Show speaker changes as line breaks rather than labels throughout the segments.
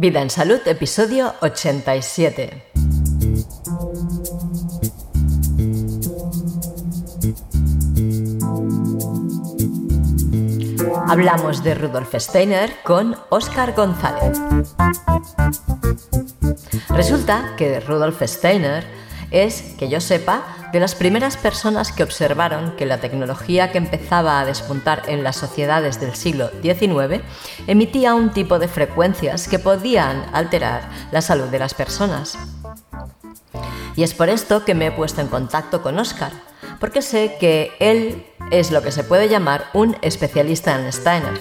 Vida en Salud, episodio 87. Hablamos de Rudolf Steiner con Oscar González. Resulta que Rudolf Steiner es, que yo sepa, de las primeras personas que observaron que la tecnología que empezaba a despuntar en las sociedades del siglo XIX emitía un tipo de frecuencias que podían alterar la salud de las personas. Y es por esto que me he puesto en contacto con Oscar, porque sé que él es lo que se puede llamar un especialista en Steiner.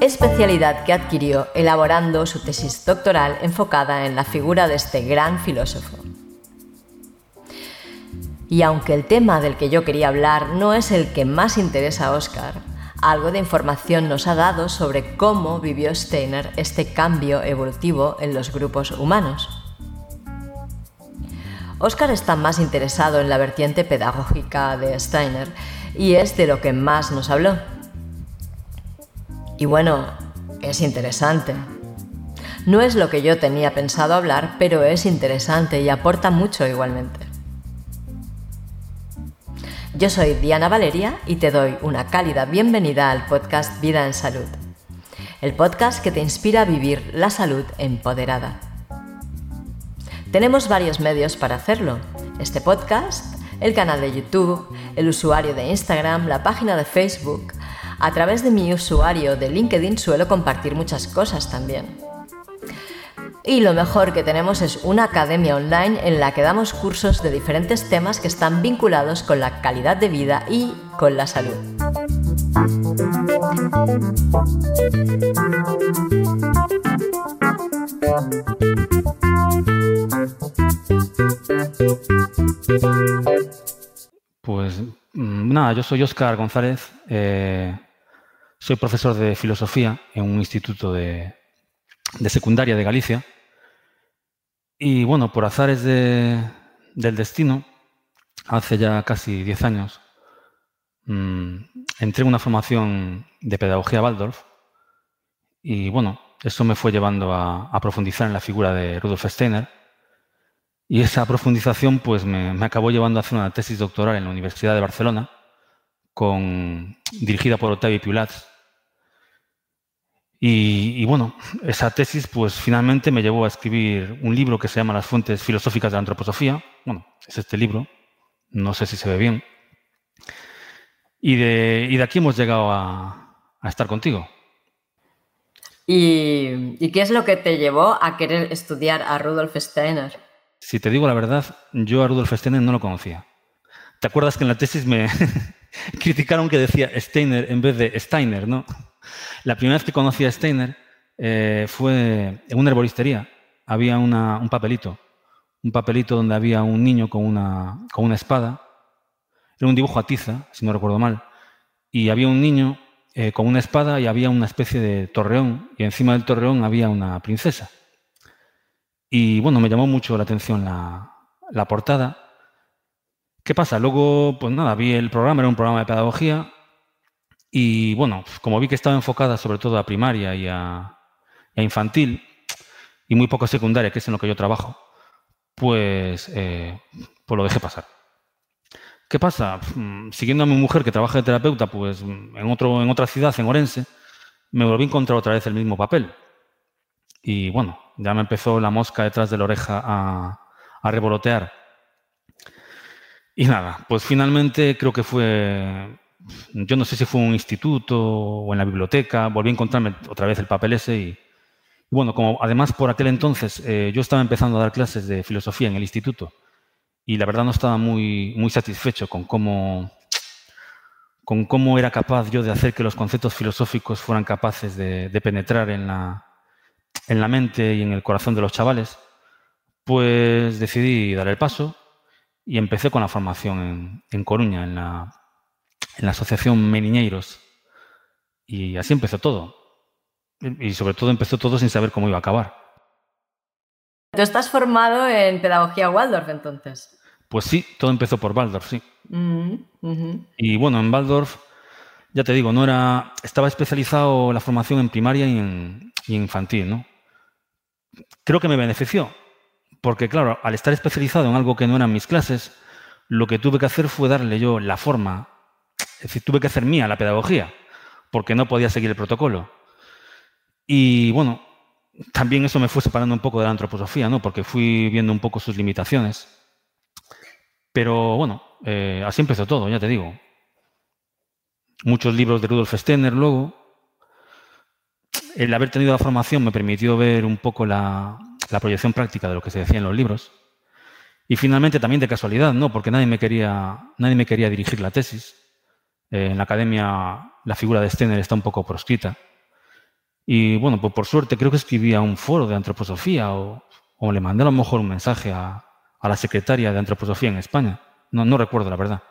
Especialidad que adquirió elaborando su tesis doctoral enfocada en la figura de este gran filósofo. Y aunque el tema del que yo quería hablar no es el que más interesa a Oscar, algo de información nos ha dado sobre cómo vivió Steiner este cambio evolutivo en los grupos humanos. Oscar está más interesado en la vertiente pedagógica de Steiner y es de lo que más nos habló. Y bueno, es interesante. No es lo que yo tenía pensado hablar, pero es interesante y aporta mucho igualmente. Yo soy Diana Valeria y te doy una cálida bienvenida al podcast Vida en Salud, el podcast que te inspira a vivir la salud empoderada. Tenemos varios medios para hacerlo. Este podcast, el canal de YouTube, el usuario de Instagram, la página de Facebook. A través de mi usuario de LinkedIn suelo compartir muchas cosas también. Y lo mejor que tenemos es una academia online en la que damos cursos de diferentes temas que están vinculados con la calidad de vida y con la salud.
Pues mm, nada, yo soy Óscar González, eh, soy profesor de filosofía en un instituto de, secundaria de Galicia. Y bueno, por azares del destino, hace ya casi 10 años, mm, entré en una formación de pedagogía Waldorf y bueno, eso me fue llevando a, profundizar en la figura de Rudolf Steiner y esa profundización pues, me, acabó llevando a hacer una tesis doctoral en la Universidad de Barcelona, con, dirigida por Octavio Piulats. Y, bueno, esa tesis pues, finalmente me llevó a escribir un libro que se llama Las fuentes filosóficas de la antroposofía. Bueno, es este libro, no sé si se ve bien. Y de, y de aquí hemos llegado a, a estar contigo.
¿Y, ¿Y qué es lo que te llevó a querer estudiar a Rudolf Steiner?
Si te digo la verdad, yo a Rudolf Steiner no lo conocía. ¿Te acuerdas que en la tesis me criticaron que decía Steiner en vez de Steiner, no? La primera vez que conocí a Steiner eh, fue en una herboristería. Había un papelito, un papelito donde había un niño con una, espada. Era un dibujo a tiza, si no recuerdo mal. Y había un niño eh, con una espada y había una especie de torreón. Y encima del torreón había una princesa. Y bueno, me llamó mucho la atención la, portada. ¿Qué pasa? Luego, pues nada, vi el programa, era un programa de pedagogía. Y bueno, como vi que estaba enfocada sobre todo a primaria y a, infantil, y muy poco secundaria, que es en lo que yo trabajo, pues, eh, pues lo dejé pasar. ¿Qué pasa? Mm, siguiendo a mi mujer que trabaja de terapeuta, pues en, otro, en otra ciudad, en Orense, me volví a encontrar otra vez el mismo papel. Y bueno, ya me empezó la mosca detrás de la oreja a, revolotear. Y nada, pues finalmente creo que fue, yo no sé si fue un instituto o en la biblioteca, volví a encontrarme otra vez el papel ese y, bueno, como además por aquel entonces eh, yo estaba empezando a dar clases de filosofía en el instituto y la verdad no estaba muy, muy satisfecho con cómo, con cómo era capaz yo de hacer que los conceptos filosóficos fueran capaces de penetrar en la, en la mente y en el corazón de los chavales, pues decidí dar el paso y empecé con la formación en, Coruña, en la, en la Asociación Meniñeiros. Y así empezó todo. Y sobre todo empezó todo sin saber cómo iba a acabar.
¿Tú estás formado en pedagogía Waldorf entonces?
Pues sí, todo empezó por Waldorf, sí. Mm, y bueno, en Waldorf ya te digo, no era, estaba especializado la formación en primaria y en, infantil, ¿no? Creo que me benefició, porque claro, al estar especializado en algo que no eran mis clases, lo que tuve que hacer fue darle yo la forma, es decir, tuve que hacer mía la pedagogía, porque no podía seguir el protocolo. Y bueno, también eso me fue separando un poco de la antroposofía, ¿no? Porque fui viendo un poco sus limitaciones. Pero bueno, eh, así empezó todo, ya te digo. Muchos libros de Rudolf Steiner luego. El haber tenido la formación me permitió ver un poco la, proyección práctica de lo que se decía en los libros. Y finalmente también de casualidad, ¿no? Porque nadie me quería, nadie me quería dirigir la tesis. Eh, en la academia la figura de Steiner está un poco proscrita. Y bueno, pues por suerte creo que escribí a un foro de antroposofía o, le mandé a lo mejor un mensaje a, la secretaria de antroposofía en España. No, no, recuerdo la verdad.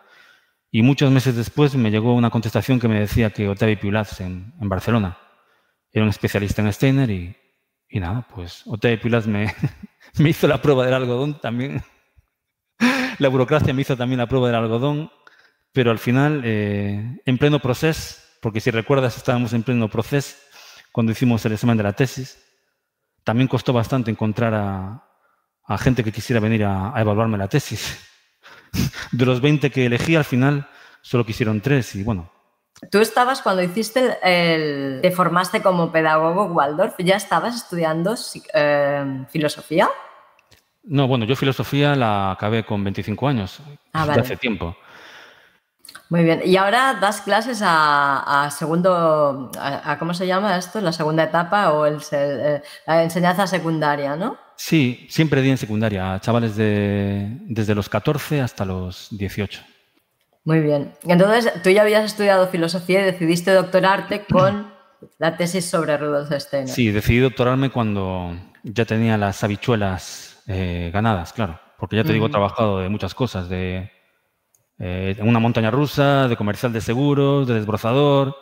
Y muchos meses después me llegó una contestación que me decía que Otavi Piulaz en, Barcelona era un especialista en Steiner y, nada, pues Otavi Piulaz me, me hizo la prueba del algodón también. la burocracia me hizo también la prueba del algodón, pero al final, eh, en pleno proceso, porque si recuerdas estábamos en pleno proceso, cuando hicimos el examen de la tesis. También costó bastante encontrar a, gente que quisiera venir a, evaluarme la tesis. De los 20 que elegí, al final solo quisieron tres y bueno.
Tú estabas cuando hiciste el, te formaste como pedagogo Waldorf, ¿ya estabas estudiando eh, filosofía?
No, bueno, yo filosofía la acabé con 25 años, ah, hace tiempo.
Muy bien. Y ahora das clases a, segundo, a, ¿cómo se llama esto? La segunda etapa o el, eh, la enseñanza secundaria, ¿no?
Sí, siempre di en secundaria, a chavales de, desde los 14 hasta los 18.
Muy bien. Entonces, tú ya habías estudiado filosofía y decidiste doctorarte con la tesis sobre Rudolf Steiner.
Sí, decidí doctorarme cuando ya tenía las habichuelas eh, ganadas, claro. Porque ya te digo, he trabajado de muchas cosas, de eh, una montaña rusa, de comercial de seguros, de desbrozador,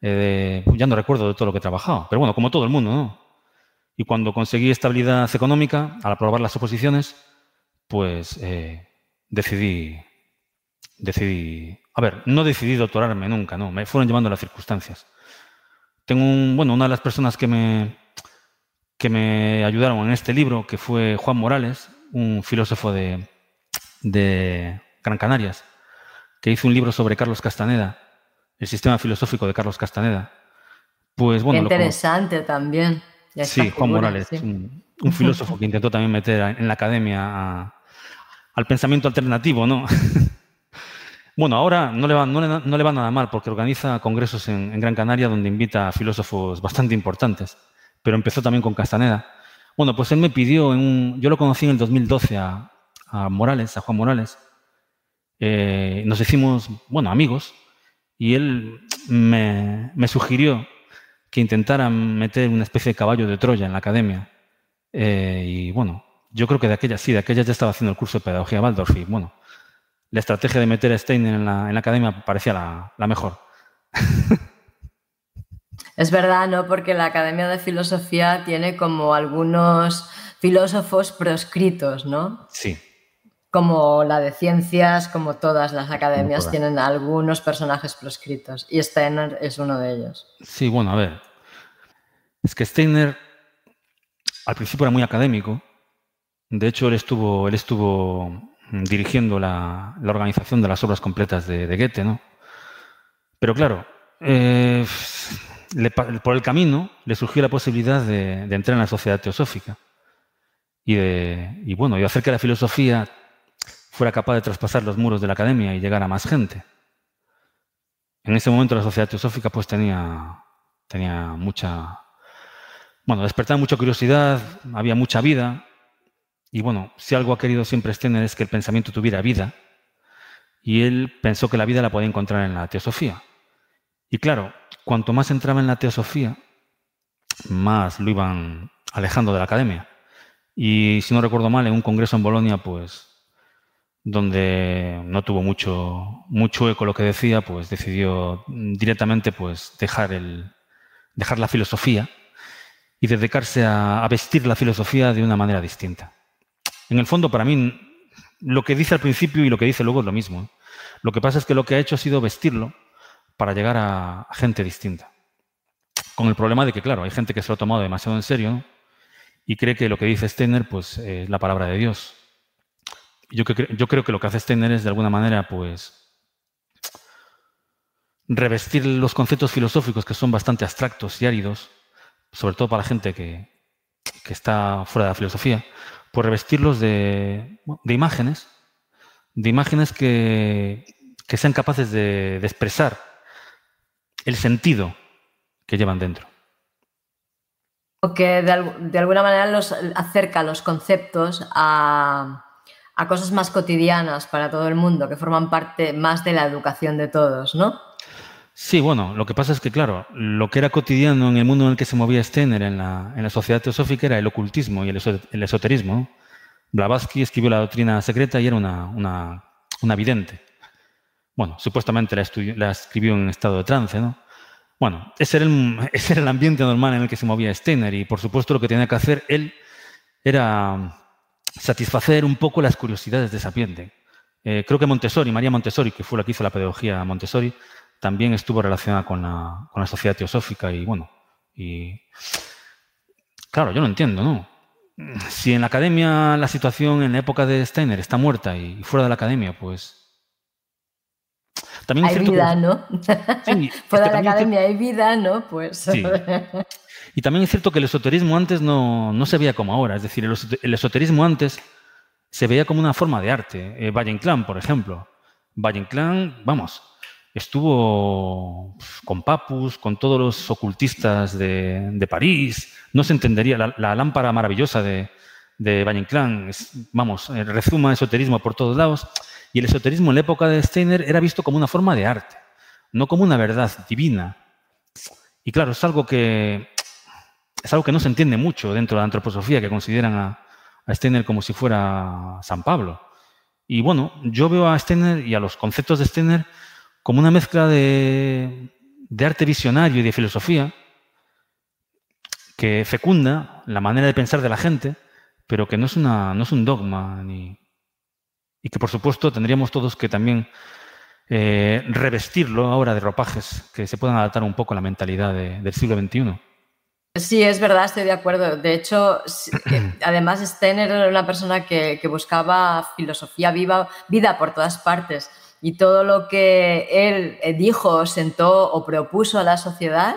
eh, ya no recuerdo de todo lo que he trabajado, pero bueno, como todo el mundo, ¿no? Y cuando conseguí estabilidad económica, al aprobar las oposiciones, pues eh, decidí, decidí, a ver, no decidí doctorarme nunca, no, me fueron llevando las circunstancias. Tengo un, bueno, una de las personas que me, que me ayudaron en este libro, que fue Juan Morales, un filósofo de Gran Canarias, que hizo un libro sobre Carlos Castaneda, el sistema filosófico de Carlos Castaneda. Pues bueno.
interesante también.
Sí, Juan Morales, Un, filósofo que intentó también meter en la academia al pensamiento alternativo, ¿no? bueno, ahora no le, va, no, le, va nada mal porque organiza congresos en, Gran Canaria donde invita a filósofos bastante importantes, pero empezó también con Castaneda. Bueno, pues él me pidió, en un, yo lo conocí en el 2012 a, a Morales, a Juan Morales, eh, nos hicimos, bueno, amigos, y él me, sugirió que intentara meter una especie de caballo de Troya en la academia. Eh, y bueno, yo creo que de aquella sí, de aquella ya estaba haciendo el curso de pedagogía Waldorf y bueno, la estrategia de meter a Steiner en la, academia parecía la, la mejor.
Es verdad, ¿no? Porque la Academia de Filosofía tiene como algunos filósofos proscritos, ¿no?
Sí,
como la de ciencias, como todas las academias, tienen algunos personajes proscritos y Steiner es uno de ellos.
Sí, bueno, a ver. Es que Steiner al principio era muy académico. De hecho, él estuvo, él estuvo dirigiendo la, organización de las obras completas de, Goethe, ¿no? Pero claro, eh, por el camino le surgió la posibilidad de, entrar en la sociedad teosófica y, de, y bueno, y hacer que la filosofía fuera capaz de traspasar los muros de la academia y llegar a más gente. En ese momento la sociedad teosófica pues tenía, tenía mucha, bueno, despertaba mucha curiosidad, había mucha vida, y bueno, si algo ha querido siempre Steiner es que el pensamiento tuviera vida, y él pensó que la vida la podía encontrar en la teosofía. Y claro, cuanto más entraba en la teosofía, más lo iban alejando de la academia. Y si no recuerdo mal, en un congreso en Bolonia, pues donde no tuvo mucho, mucho eco lo que decía, pues decidió directamente pues, dejar, el, dejar la filosofía y dedicarse a, vestir la filosofía de una manera distinta. En el fondo, para mí, lo que dice al principio y lo que dice luego es lo mismo. ¿eh? Lo que pasa es que lo que ha hecho ha sido vestirlo para llegar a gente distinta. Con el problema de que, claro, hay gente que se lo ha tomado demasiado en serio y cree que lo que dice Steiner pues, es la palabra de Dios. Yo, creo que lo que hace Steiner es, de alguna manera, pues, revestir los conceptos filosóficos que son bastante abstractos y áridos, sobre todo para la gente que, está fuera de la filosofía, por revestirlos de, imágenes, de imágenes que, sean capaces de, de expresar el sentido que llevan dentro.
O que de, alguna manera los acerca los conceptos a, cosas más cotidianas para todo el mundo, que forman parte más de la educación de todos, ¿no?
Sí, bueno, lo que pasa es que, claro, lo que era cotidiano en el mundo en el que se movía Steiner en la, en la sociedad teosófica era el ocultismo y el, esoterismo. Blavatsky escribió la doctrina secreta y era una, una, una vidente. Bueno, supuestamente la, la escribió en estado de trance, ¿no? Bueno, ese era, el, ambiente normal en el que se movía Steiner y por supuesto lo que tenía que hacer él era satisfacer un poco las curiosidades de ese ambiente. Eh, creo que Montessori, María Montessori, que fue la que hizo la pedagogía Montessori, también estuvo relacionada con la, con la sociedad teosófica y bueno, y claro, yo no entiendo, ¿no? Si en la academia la situación en la época de Steiner está muerta y fuera de la academia, pues
hay vida, ¿no? Fuera de la academia hay vida, ¿no? Pues.
Y también es cierto que el esoterismo antes no, se veía como ahora. Es decir, el, esoterismo antes se veía como una forma de arte. Eh, Valle Inclán, por ejemplo. Valle Inclán, vamos, estuvo con Papus, con todos los ocultistas de, París. No se entendería la, lámpara maravillosa de, de Valle Inclán. vamos, eh, rezuma esoterismo por todos lados. Y el esoterismo en la época de Steiner era visto como una forma de arte, no como una verdad divina. Y claro, es algo que, es algo que no se entiende mucho dentro de la antroposofía, que consideran a, Steiner como si fuera San Pablo. Y bueno, yo veo a Steiner y a los conceptos de Steiner como una mezcla de, de arte visionario y de filosofía que fecunda la manera de pensar de la gente, pero que no es, una, no es un dogma ni, y que por supuesto tendríamos todos que también eh, revestirlo ahora de ropajes que se puedan adaptar un poco a la mentalidad del siglo XXI.
Sí, es verdad, estoy de acuerdo. De hecho, además Steiner era una persona que, buscaba filosofía viva, vida por todas partes y todo lo que él eh, dijo, sentó o propuso a la sociedad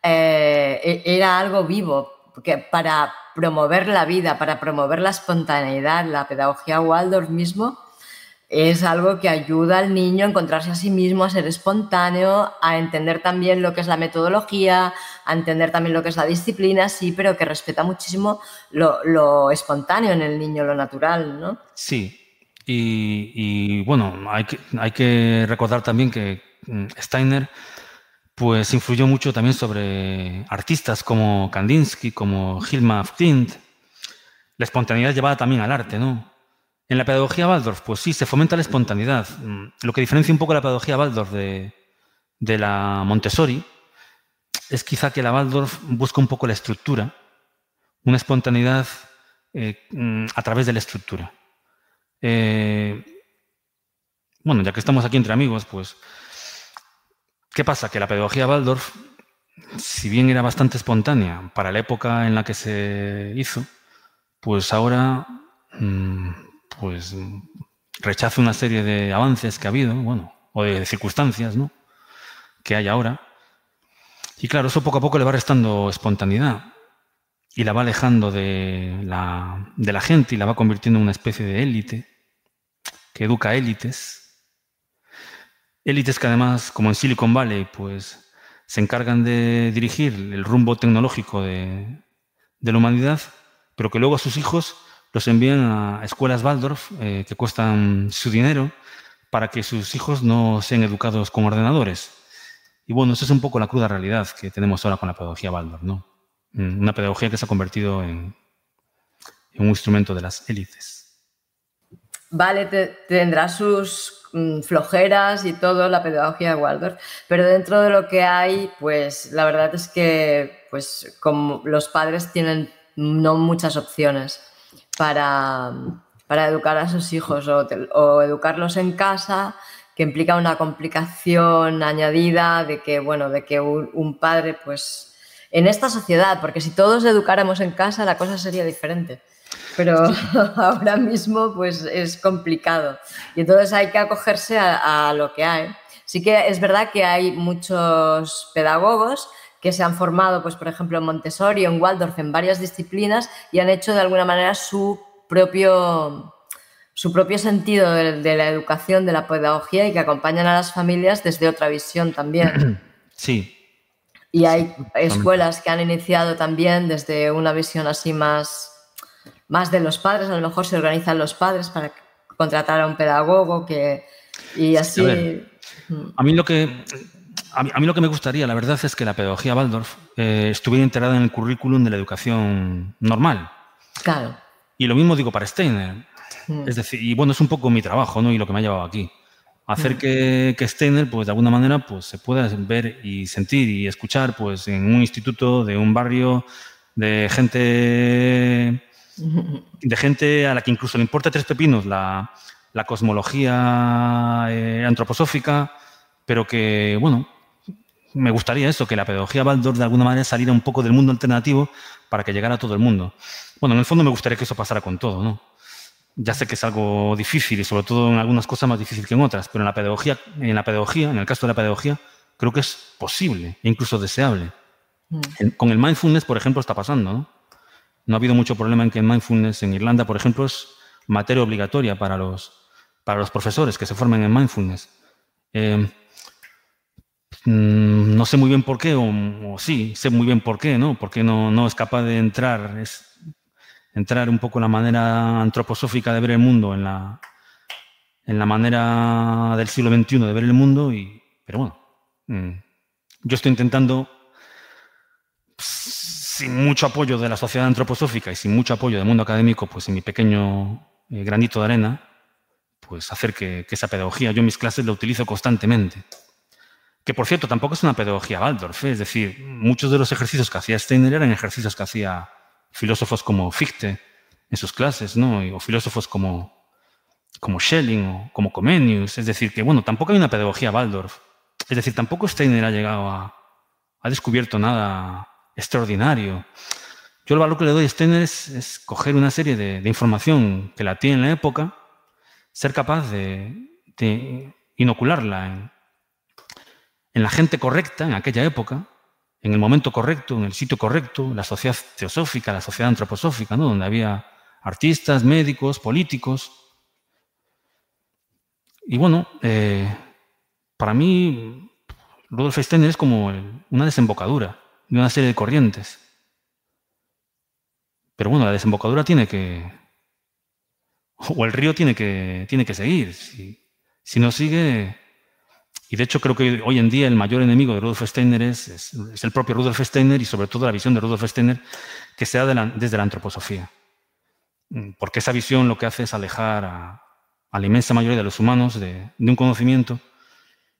eh, e-, era algo vivo, porque para promover la vida, para promover la espontaneidad, la pedagogía Waldorf mismo, es algo que ayuda al niño a encontrarse a sí mismo, a ser espontáneo, a entender también lo que es la metodología, a entender también lo que es la disciplina, sí, pero que respeta muchísimo lo, espontáneo en el niño, lo natural, ¿no?
Sí, y, bueno, hay que, hay que recordar también que mm, Steiner pues influyó mucho también sobre artistas como Kandinsky, como Hilma Ftint. La espontaneidad llevada también al arte, ¿no? En la pedagogía Waldorf, pues sí, se fomenta la espontaneidad. Mm, lo que diferencia un poco la pedagogía Waldorf de, la Montessori es quizá que la Waldorf busca un poco la estructura, una espontaneidad eh, mm, a través de la estructura. Eh, bueno, ya que estamos aquí entre amigos, pues ¿Qué pasa? Que la pedagogía Waldorf, si bien era bastante espontánea para la época en la que se hizo, pues ahora mm, pues rechaza una serie de avances que ha habido, bueno, o de circunstancias, ¿no? Que hay ahora. Y claro, eso poco a poco le va restando espontaneidad y la va alejando de la, de la gente y la va convirtiendo en una especie de élite que educa élites Élites que además, como en Silicon Valley, pues se encargan de dirigir el rumbo tecnológico de, la humanidad, pero que luego a sus hijos los envían a escuelas Waldorf eh, que cuestan su dinero para que sus hijos no sean educados con ordenadores. Y bueno, esa es un poco la cruda realidad que tenemos ahora con la pedagogía Waldorf, ¿no? Mm, una pedagogía que se ha convertido en, un instrumento de las élites.
Vale, tendrá sus Mm, flojeras y todo, la pedagogía de Waldorf, pero dentro de lo que hay, pues la verdad es que pues como los padres tienen no muchas opciones para, para educar a sus hijos o, educarlos en casa, que implica una complicación añadida de que, bueno, de que un, padre, pues, en esta sociedad, porque si todos educáramos en casa, la cosa sería diferente. Pero ahora mismo, pues, es complicado. Y entonces hay que acogerse a, lo que hay. Sí que es verdad que hay muchos pedagogos que se han formado, pues, por ejemplo, en Montessori o en Waldorf en varias disciplinas y han hecho de alguna manera su propio su propio sentido de, la educación, de la pedagogía y que acompañan a las familias desde otra visión también.
Sí.
Y hay escuelas que han iniciado también desde una visión así más, más de los padres, a lo mejor se organizan los padres para contratar a un pedagogo que, y así...
a, mí lo que... A mí, lo que me gustaría, la verdad, es que la pedagogía Waldorf eh, estuviera integrada en el currículum de la educación normal.
Claro.
Y lo mismo digo para Steiner. Mm. Es decir, y bueno, es un poco mi trabajo, ¿no? Y lo que me ha llevado aquí. Hacer mm. que, que Steiner, pues de alguna manera, pues se pueda ver y sentir y escuchar, pues en un instituto, de un barrio, de gente, de gente a la que incluso le importa tres pepinos la, la cosmología eh, antroposófica, pero que, bueno, me gustaría eso, que la pedagogía Baldor de alguna manera saliera un poco del mundo alternativo para que llegara a todo el mundo. Bueno, en el fondo me gustaría que eso pasara con todo, ¿no? Ya sé que es algo difícil y sobre todo en algunas cosas más difícil que en otras, pero en la pedagogía, en la pedagogía, en el caso de la pedagogía, creo que es posible e incluso deseable. Mm. con el mindfulness, por ejemplo, está pasando. ¿no? No ha habido mucho problema en que mindfulness en Irlanda, por ejemplo, es materia obligatoria para los, para los profesores que se formen en mindfulness. Eh, mm, no sé muy bien por qué, o, sí, sé muy bien por qué, ¿no? Porque no, no es capaz de entrar, es entrar un poco en la manera antroposófica de ver el mundo, en la, en la manera del siglo XXI de ver el mundo, y, pero bueno, mm, yo estoy intentando, sin mucho apoyo de la sociedad antroposófica y sin mucho apoyo del mundo académico, pues en mi pequeño eh, granito de arena, pues hacer que, esa pedagogía, yo en mis clases la utilizo constantemente. Que por cierto, tampoco es una pedagogía Waldorf, ¿eh? es decir, muchos de los ejercicios que hacía Steiner eran ejercicios que hacía filósofos como Fichte en sus clases, ¿no? o filósofos como, como Schelling o como Comenius. Es decir, que bueno, tampoco hay una pedagogía Waldorf. Es decir, tampoco Steiner ha llegado a, ha descubierto nada extraordinario. Yo el valor que le doy a Steiner es, coger una serie de, información que la tiene en la época, ser capaz de, inocularla en, la gente correcta en aquella época, en el momento correcto, en el sitio correcto, la sociedad teosófica, la sociedad antroposófica, donde había artistas, médicos, políticos. Y bueno, eh, para mí, Rudolf Steiner es como una desembocadura de una serie de corrientes. Pero bueno, la desembocadura tiene que. O el río tiene que, tiene que seguir. si no sigue, y de hecho creo que hoy en día el mayor enemigo de Rudolf Steiner es, el propio Rudolf Steiner y sobre todo la visión de Rudolf Steiner que se da desde la antroposofía. Mm, porque esa visión lo que hace es alejar a, la inmensa mayoría de los humanos de, un conocimiento,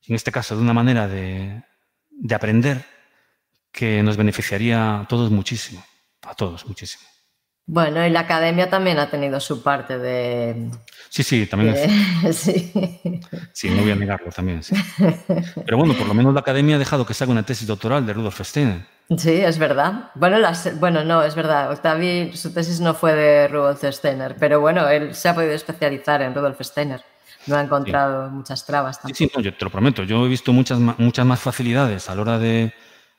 en este caso de una manera de, de aprender que nos beneficiaría a todos muchísimo, a todos muchísimo.
Bueno, y la academia también ha tenido su parte de...
Sí, sí, también es... sí. sí, no voy a negarlo también, sí. Pero bueno, por lo menos la academia ha dejado que se haga una tesis doctoral de Rudolf Steiner.
Sí, es verdad. Bueno, bueno, no, es verdad. Octavi, su tesis no fue de Rudolf Steiner, pero bueno, él se ha podido especializar en Rudolf Steiner. No ha encontrado muchas trabas tampoco.
Sí, sí, no, yo te lo prometo. Yo he visto muchas, muchas más facilidades a la hora de...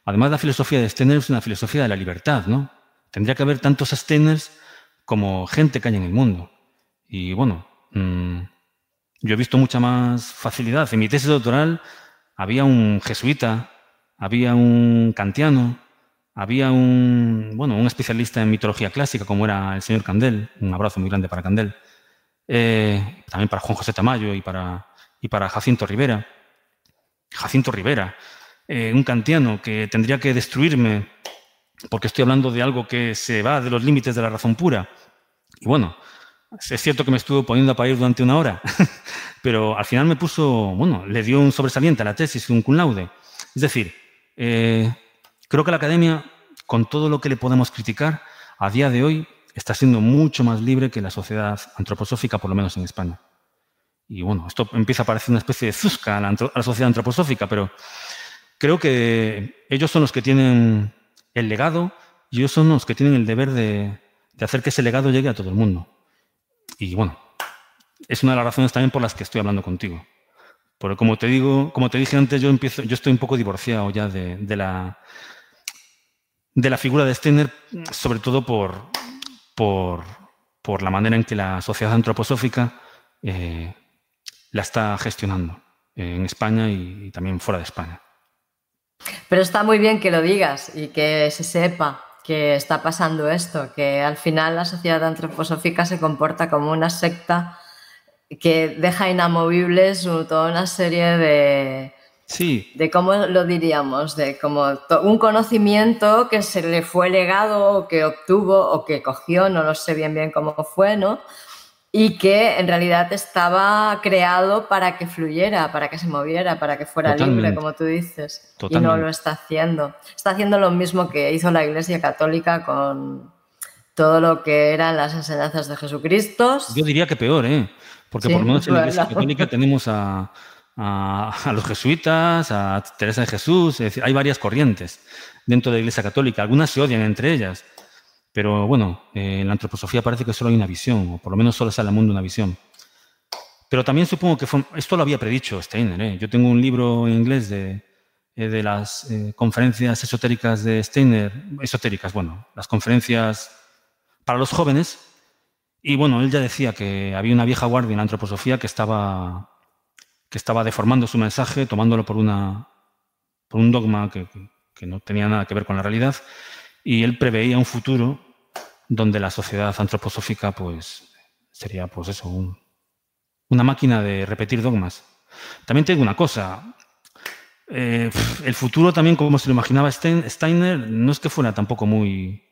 Además, la filosofía de Steiner es una filosofía de la libertad, ¿no? Tendría que haber tantos Steiners como gente que hay en el mundo. Y bueno, mm, yo he visto mucha más facilidad. En mi tesis doctoral había un jesuita, había un kantiano, había un, bueno, un especialista en mitología clásica, como era el señor Candel. Un abrazo muy grande para Candel. Eh, también para Juan José Tamayo y para, y para Jacinto Rivera. Jacinto Rivera, eh, un kantiano que tendría que destruirme porque estoy hablando de algo que se va de los límites de la razón pura. Y bueno, es cierto que me estuvo poniendo a parir durante una hora, pero al final me puso, bueno, le dio un sobresaliente a la tesis, un cum laude. Es decir, eh, creo que la academia, con todo lo que le podemos criticar, a día de hoy está siendo mucho más libre que la sociedad antroposófica, por lo menos en España. Y bueno, esto empieza a parecer una especie de zusca a la, sociedad antroposófica, pero creo que ellos son los que tienen el legado y ellos son los que tienen el deber de, hacer que ese legado llegue a todo el mundo. Y bueno, es una de las razones también por las que estoy hablando contigo. Porque como te digo, como te dije antes, yo estoy un poco divorciado ya de, la figura de Steiner, sobre todo por, la manera en que la sociedad antroposófica eh, la está gestionando en España y, también fuera de España.
Pero está muy bien que lo digas y que se sepa que está pasando esto, que al final la sociedad antroposófica se comporta como una secta que deja inamovibles toda una serie de,
Sí.
De cómo lo diríamos, de como un conocimiento que se le fue legado o que obtuvo o que cogió, no lo sé bien bien cómo fue, ¿no? Y que en realidad estaba creado para que fluyera, para que se moviera, para que fuera libre, como tú dices. Y no lo está haciendo. Está haciendo lo mismo que hizo la Iglesia Católica con todo lo que eran las enseñanzas de Jesucristo.
Yo diría que peor, ¿eh? Porque por lo menos en la Iglesia Católica tenemos a, a, los jesuitas, a Teresa de Jesús, es decir, hay varias corrientes dentro de la Iglesia Católica. Algunas se odian entre ellas. Pero bueno, eh, en la antroposofía parece que solo hay una visión, o por lo menos solo sale al mundo una visión. Pero también supongo que esto lo había predicho Steiner. ¿eh? Yo tengo un libro en inglés de, eh, de las conferencias esotéricas de Steiner, esotéricas, bueno, las conferencias para los jóvenes. Y bueno, él ya decía que había una vieja guardia en la antroposofía que estaba, que estaba deformando su mensaje, tomándolo por, una, por un dogma que, que no tenía nada que ver con la realidad y él preveía un futuro donde la sociedad antroposófica pues, sería pues eso, una máquina de repetir dogmas. También tengo una cosa, eh, el futuro también, como se lo imaginaba Steiner, no es que fuera tampoco muy,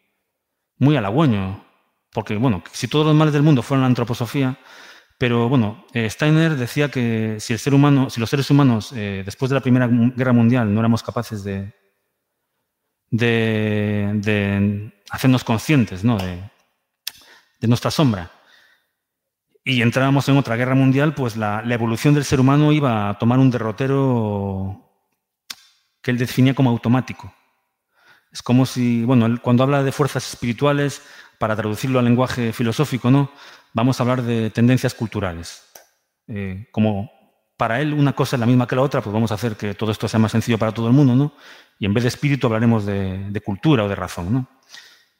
muy halagüeño, porque bueno, si todos los males del mundo fueran la antroposofía, pero bueno, eh, Steiner decía que si el ser humano, si los seres humanos eh, después de la Primera Guerra Mundial no éramos capaces de, de, hacernos conscientes ¿no? de, nuestra sombra y entrábamos en otra guerra mundial, pues la, evolución del ser humano iba a tomar un derrotero que él definía como automático. Es como si, bueno, cuando habla de fuerzas espirituales, para traducirlo al lenguaje filosófico, ¿no? Vamos a hablar de tendencias culturales. Eh, como para él una cosa es la misma que la otra, pues vamos a hacer que todo esto sea más sencillo para todo el mundo, ¿no? Y en vez de espíritu hablaremos de, cultura o de razón, ¿no?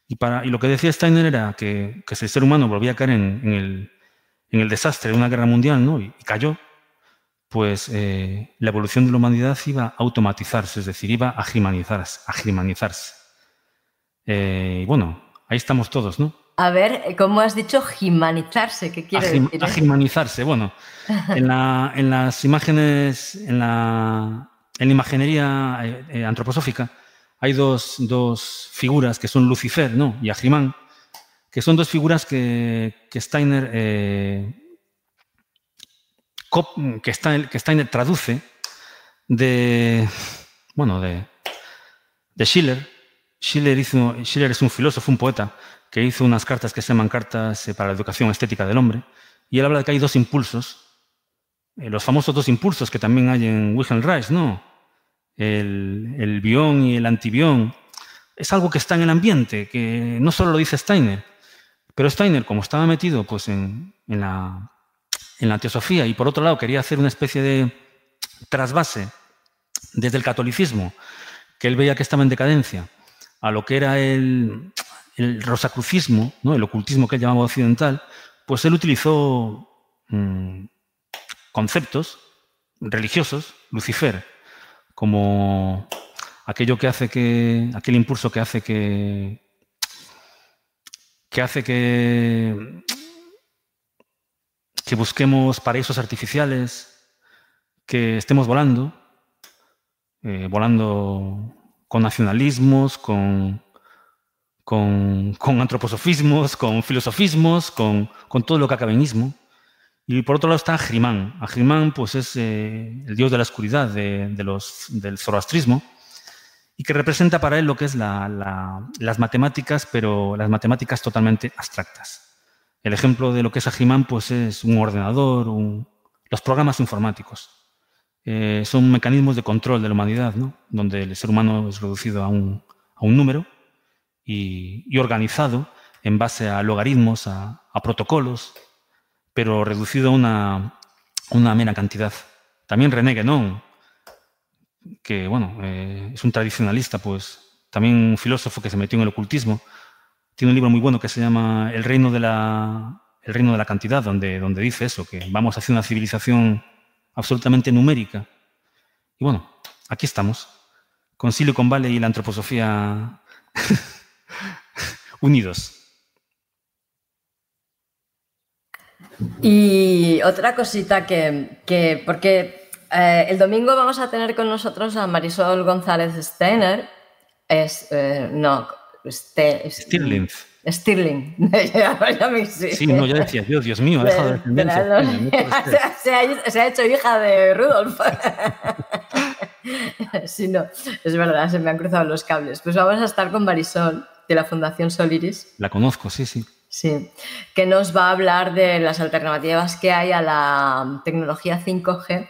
Y, para, lo que decía Steiner era que, si el ser humano volvía a caer en, el, desastre de una guerra mundial, ¿no? Y, cayó, pues eh, la evolución de la humanidad iba a automatizarse, es decir, iba a germanizarse. A eh, y bueno, ahí estamos todos, ¿no?
A ver, ¿cómo has dicho gimanizarse? ¿Qué quiere decir?
A Bueno, en, las imágenes, en la, imaginería eh, eh, antroposófica, hay dos, figuras que son Lucifer ¿no? y Ahimán, que son dos figuras que, Steiner, eh, que, Steiner, traduce de, bueno, de, de Schiller. Schiller, hizo, Schiller es un filósofo, un poeta, que hizo unas cartas que se llaman cartas eh, para la educación estética del hombre, y él habla de que hay dos impulsos, eh, los famosos dos impulsos que también hay en Wilhelm Reich, ¿no? El, el bión y el antibión. Es algo que está en el ambiente, que no solo lo dice Steiner, pero Steiner, como estaba metido pues, en, la, en la teosofía y por otro lado quería hacer una especie de trasvase desde el catolicismo, que él veía que estaba en decadencia, a lo que era el, el rosacrucismo, ¿no? el ocultismo que él llamaba occidental, pues él utilizó mm, conceptos religiosos, Lucifer, como aquello que hace que, aquel impulso que hace que, que hace que, que busquemos paraísos artificiales, que estemos volando, eh, volando con nacionalismos, con con, antroposofismos, con filosofismos, con, todo lo que acabenismo. Y por otro lado está Ahriman. Ahriman pues, es eh, el dios de la oscuridad de, los, del zoroastrismo y que representa para él lo que es las matemáticas, pero las matemáticas totalmente abstractas. El ejemplo de lo que es Ahriman pues, es un ordenador, los programas informáticos. Eh, son mecanismos de control de la humanidad, ¿no? donde el ser humano es reducido a un, número y, organizado en base a logaritmos, a, protocolos, pero reducido a una, una mera cantidad. También René Guénon, que bueno, eh, es un tradicionalista, pues también un filósofo que se metió en el ocultismo, tiene un libro muy bueno que se llama El reino de la, el reino de la cantidad, donde, donde dice eso, que vamos hacia una civilización absolutamente numérica. Y bueno, aquí estamos, con Silicon Valley y la antroposofía unidos.
Y otra cosita que, que porque eh, el domingo vamos a tener con nosotros a Marisol González Steiner, es, eh, no, este,
Stirling.
Stirling.
sí, no, ya decía, Dios, Dios mío, ha dejado
de se, ha, se ha hecho hija de Rudolf. sí, no, es verdad, se me han cruzado los cables. Pues vamos a estar con Marisol, de la Fundación Soliris.
La conozco, sí, sí.
Sí, que nos va a hablar de las alternativas que hay a la tecnología 5G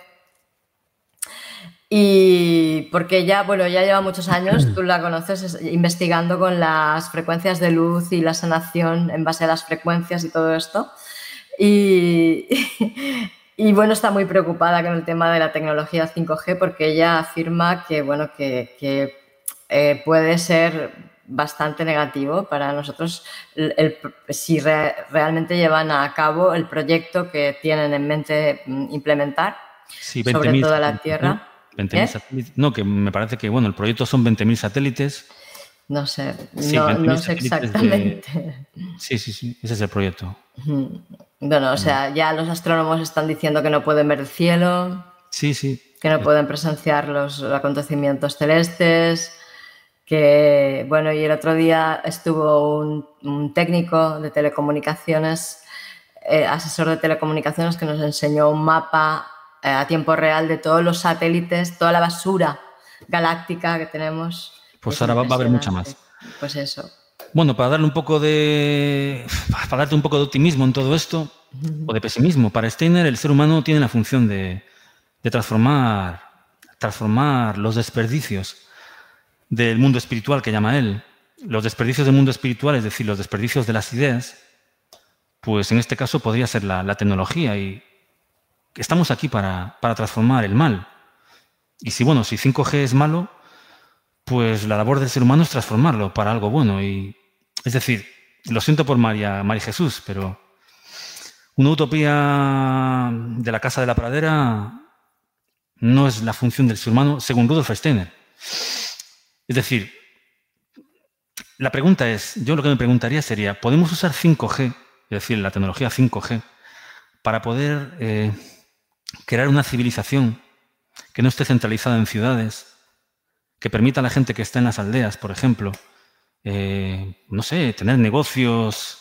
y porque ya, bueno, ya lleva muchos años, tú la conoces, investigando con las frecuencias de luz y la sanación en base a las frecuencias y todo esto. Y, y bueno, está muy preocupada con el tema de la tecnología 5G porque ella afirma que, bueno, que, que eh, puede ser bastante negativo para nosotros el, si realmente llevan a cabo el proyecto que tienen en mente mm, implementar sobre toda la Tierra.
¿Eh? No, que me parece que bueno, el proyecto son 20.000 satélites.
No sé, no, sé exactamente.
Sí, sí, sí, ese es el proyecto.
Bueno, o sea, ya los astrónomos están diciendo que no pueden ver el cielo.
Sí, sí.
Que no pueden presenciar los acontecimientos celestes. Que, bueno, y el otro día estuvo un, técnico de telecomunicaciones, eh, asesor de telecomunicaciones, que nos enseñó un mapa eh, a tiempo real de todos los satélites, toda la basura galáctica que tenemos.
Pues ahora va, a haber mucha más.
Pues eso.
Bueno, para darle un poco de. para darte un poco de optimismo en todo esto, o de pesimismo, para Steiner el ser humano tiene la función de, transformar, transformar los desperdicios del mundo espiritual que llama él. Los desperdicios del mundo espiritual, es decir, los desperdicios de las ideas, pues en este caso podría ser la, tecnología y, estamos aquí para, transformar el mal. Y si, bueno, si 5G es malo, pues la labor del ser humano es transformarlo para algo bueno. Y, es decir, lo siento por María, María Jesús, pero una utopía de la casa de la pradera no es la función del ser humano, según Rudolf Steiner. Es decir, la pregunta es, yo lo que me preguntaría sería, ¿podemos usar 5G, es decir, la tecnología 5G, para poder eh, crear una civilización que no esté centralizada en ciudades, que permita a la gente que está en las aldeas, por ejemplo, eh, no sé, tener negocios.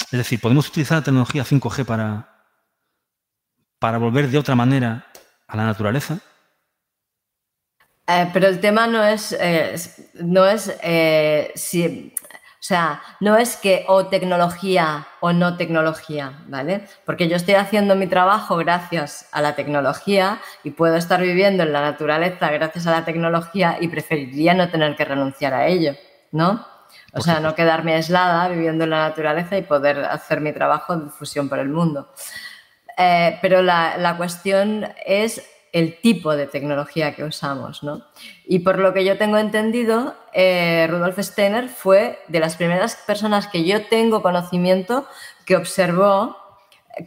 Es decir, podemos utilizar la tecnología 5G para, para volver de otra manera a la naturaleza.
Eh, pero el tema no es, eh, no es si o sea, no es que o tecnología o no tecnología, ¿vale? Porque yo estoy haciendo mi trabajo gracias a la tecnología y puedo estar viviendo en la naturaleza gracias a la tecnología y preferiría no tener que renunciar a ello, ¿no? O sea, no quedarme aislada viviendo en la naturaleza y poder hacer mi trabajo de difusión por el mundo. Eh, pero la, la cuestión es el tipo de tecnología que usamos. ¿no? Y por lo que yo tengo entendido, eh, Rudolf Steiner fue de las primeras personas que yo tengo conocimiento que observó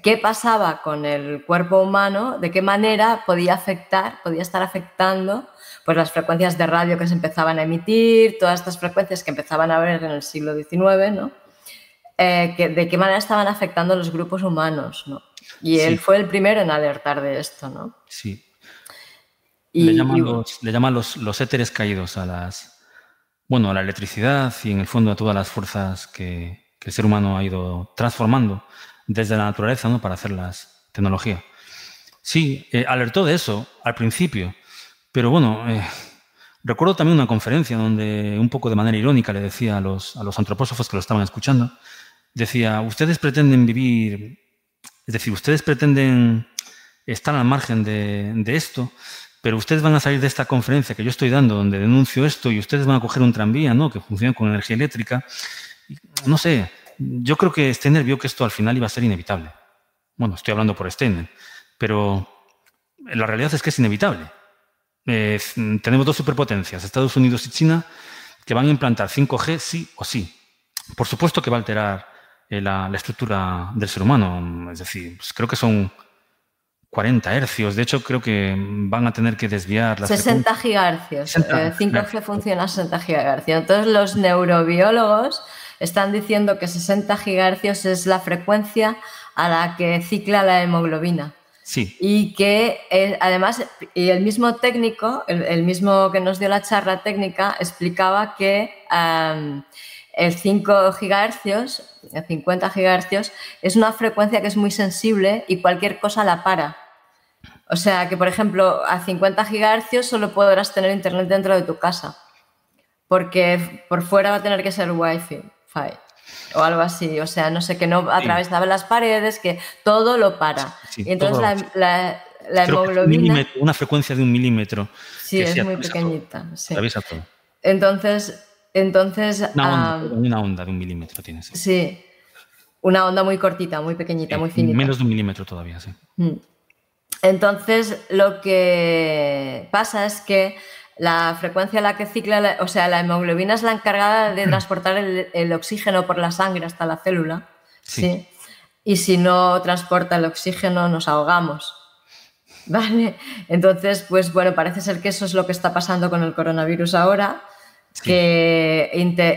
qué pasaba con el cuerpo humano, de qué manera podía afectar, podía estar afectando pues las frecuencias de radio que se empezaban a emitir, todas estas frecuencias que empezaban a ver en el siglo XIX, ¿no? Eh, que, de qué manera estaban afectando a los grupos humanos. ¿no? Y él fue el primero en alertar de esto. ¿no?
Sí, le llaman, los, los, éteres caídos a las, bueno, a la electricidad y en el fondo a todas las fuerzas que, el ser humano ha ido transformando desde la naturaleza ¿no? para hacerlas tecnología. Sí, eh, alertó de eso al principio, pero bueno, eh, recuerdo también una conferencia donde un poco de manera irónica le decía a los, a los antropósofos que lo estaban escuchando, decía, ustedes pretenden vivir, es decir, ustedes pretenden están al margen de, de esto, pero ustedes van a salir de esta conferencia que yo estoy dando, donde denuncio esto, y ustedes van a coger un tranvía, ¿no? Que funciona con energía eléctrica. No sé, yo creo que Steiner vio que esto al final iba a ser inevitable. Bueno, estoy hablando por Steiner, pero la realidad es que es inevitable. tenemos dos superpotencias, Estados Unidos y China, que van a implantar 5G sí o sí. Por supuesto que va a alterar eh, la, estructura del ser humano. Es decir, pues creo que son 40 hercios. De hecho, creo que van a tener que desviar las
60 gigahercios. 5G eh, funciona a 60 gigahercios. Entonces, los neurobiólogos están diciendo que 60 gigahercios es la frecuencia a la que cicla la hemoglobina.
Sí.
Y que eh, además, y el mismo técnico, el, mismo que nos dio la charla técnica, explicaba que el 5 gigahercios, el 50 gigahercios, es una frecuencia que es muy sensible y cualquier cosa la para. O sea que, por ejemplo, a 50 gigahercios solo podrás tener internet dentro de tu casa, porque por fuera va a tener que ser wifi o algo así. O sea, no sé, que no atravesaba las paredes, que todo lo para. y entonces la, hemoglobina.
una frecuencia de un milímetro.
Sí, es muy pequeñita. Sí.
todo.
Entonces. entonces
una, onda, una onda de un milímetro tienes.
Sí. Una onda muy cortita, muy pequeñita, muy finita.
Menos de un milímetro todavía, sí.
Mm. Entonces, lo que pasa es que la frecuencia a la que cicla, o sea, la hemoglobina es la encargada de transportar el, oxígeno por la sangre hasta la célula. Sí. Y si no transporta el oxígeno, nos ahogamos. ¿Vale? Entonces, pues bueno, parece ser que eso es lo que está pasando con el coronavirus ahora, que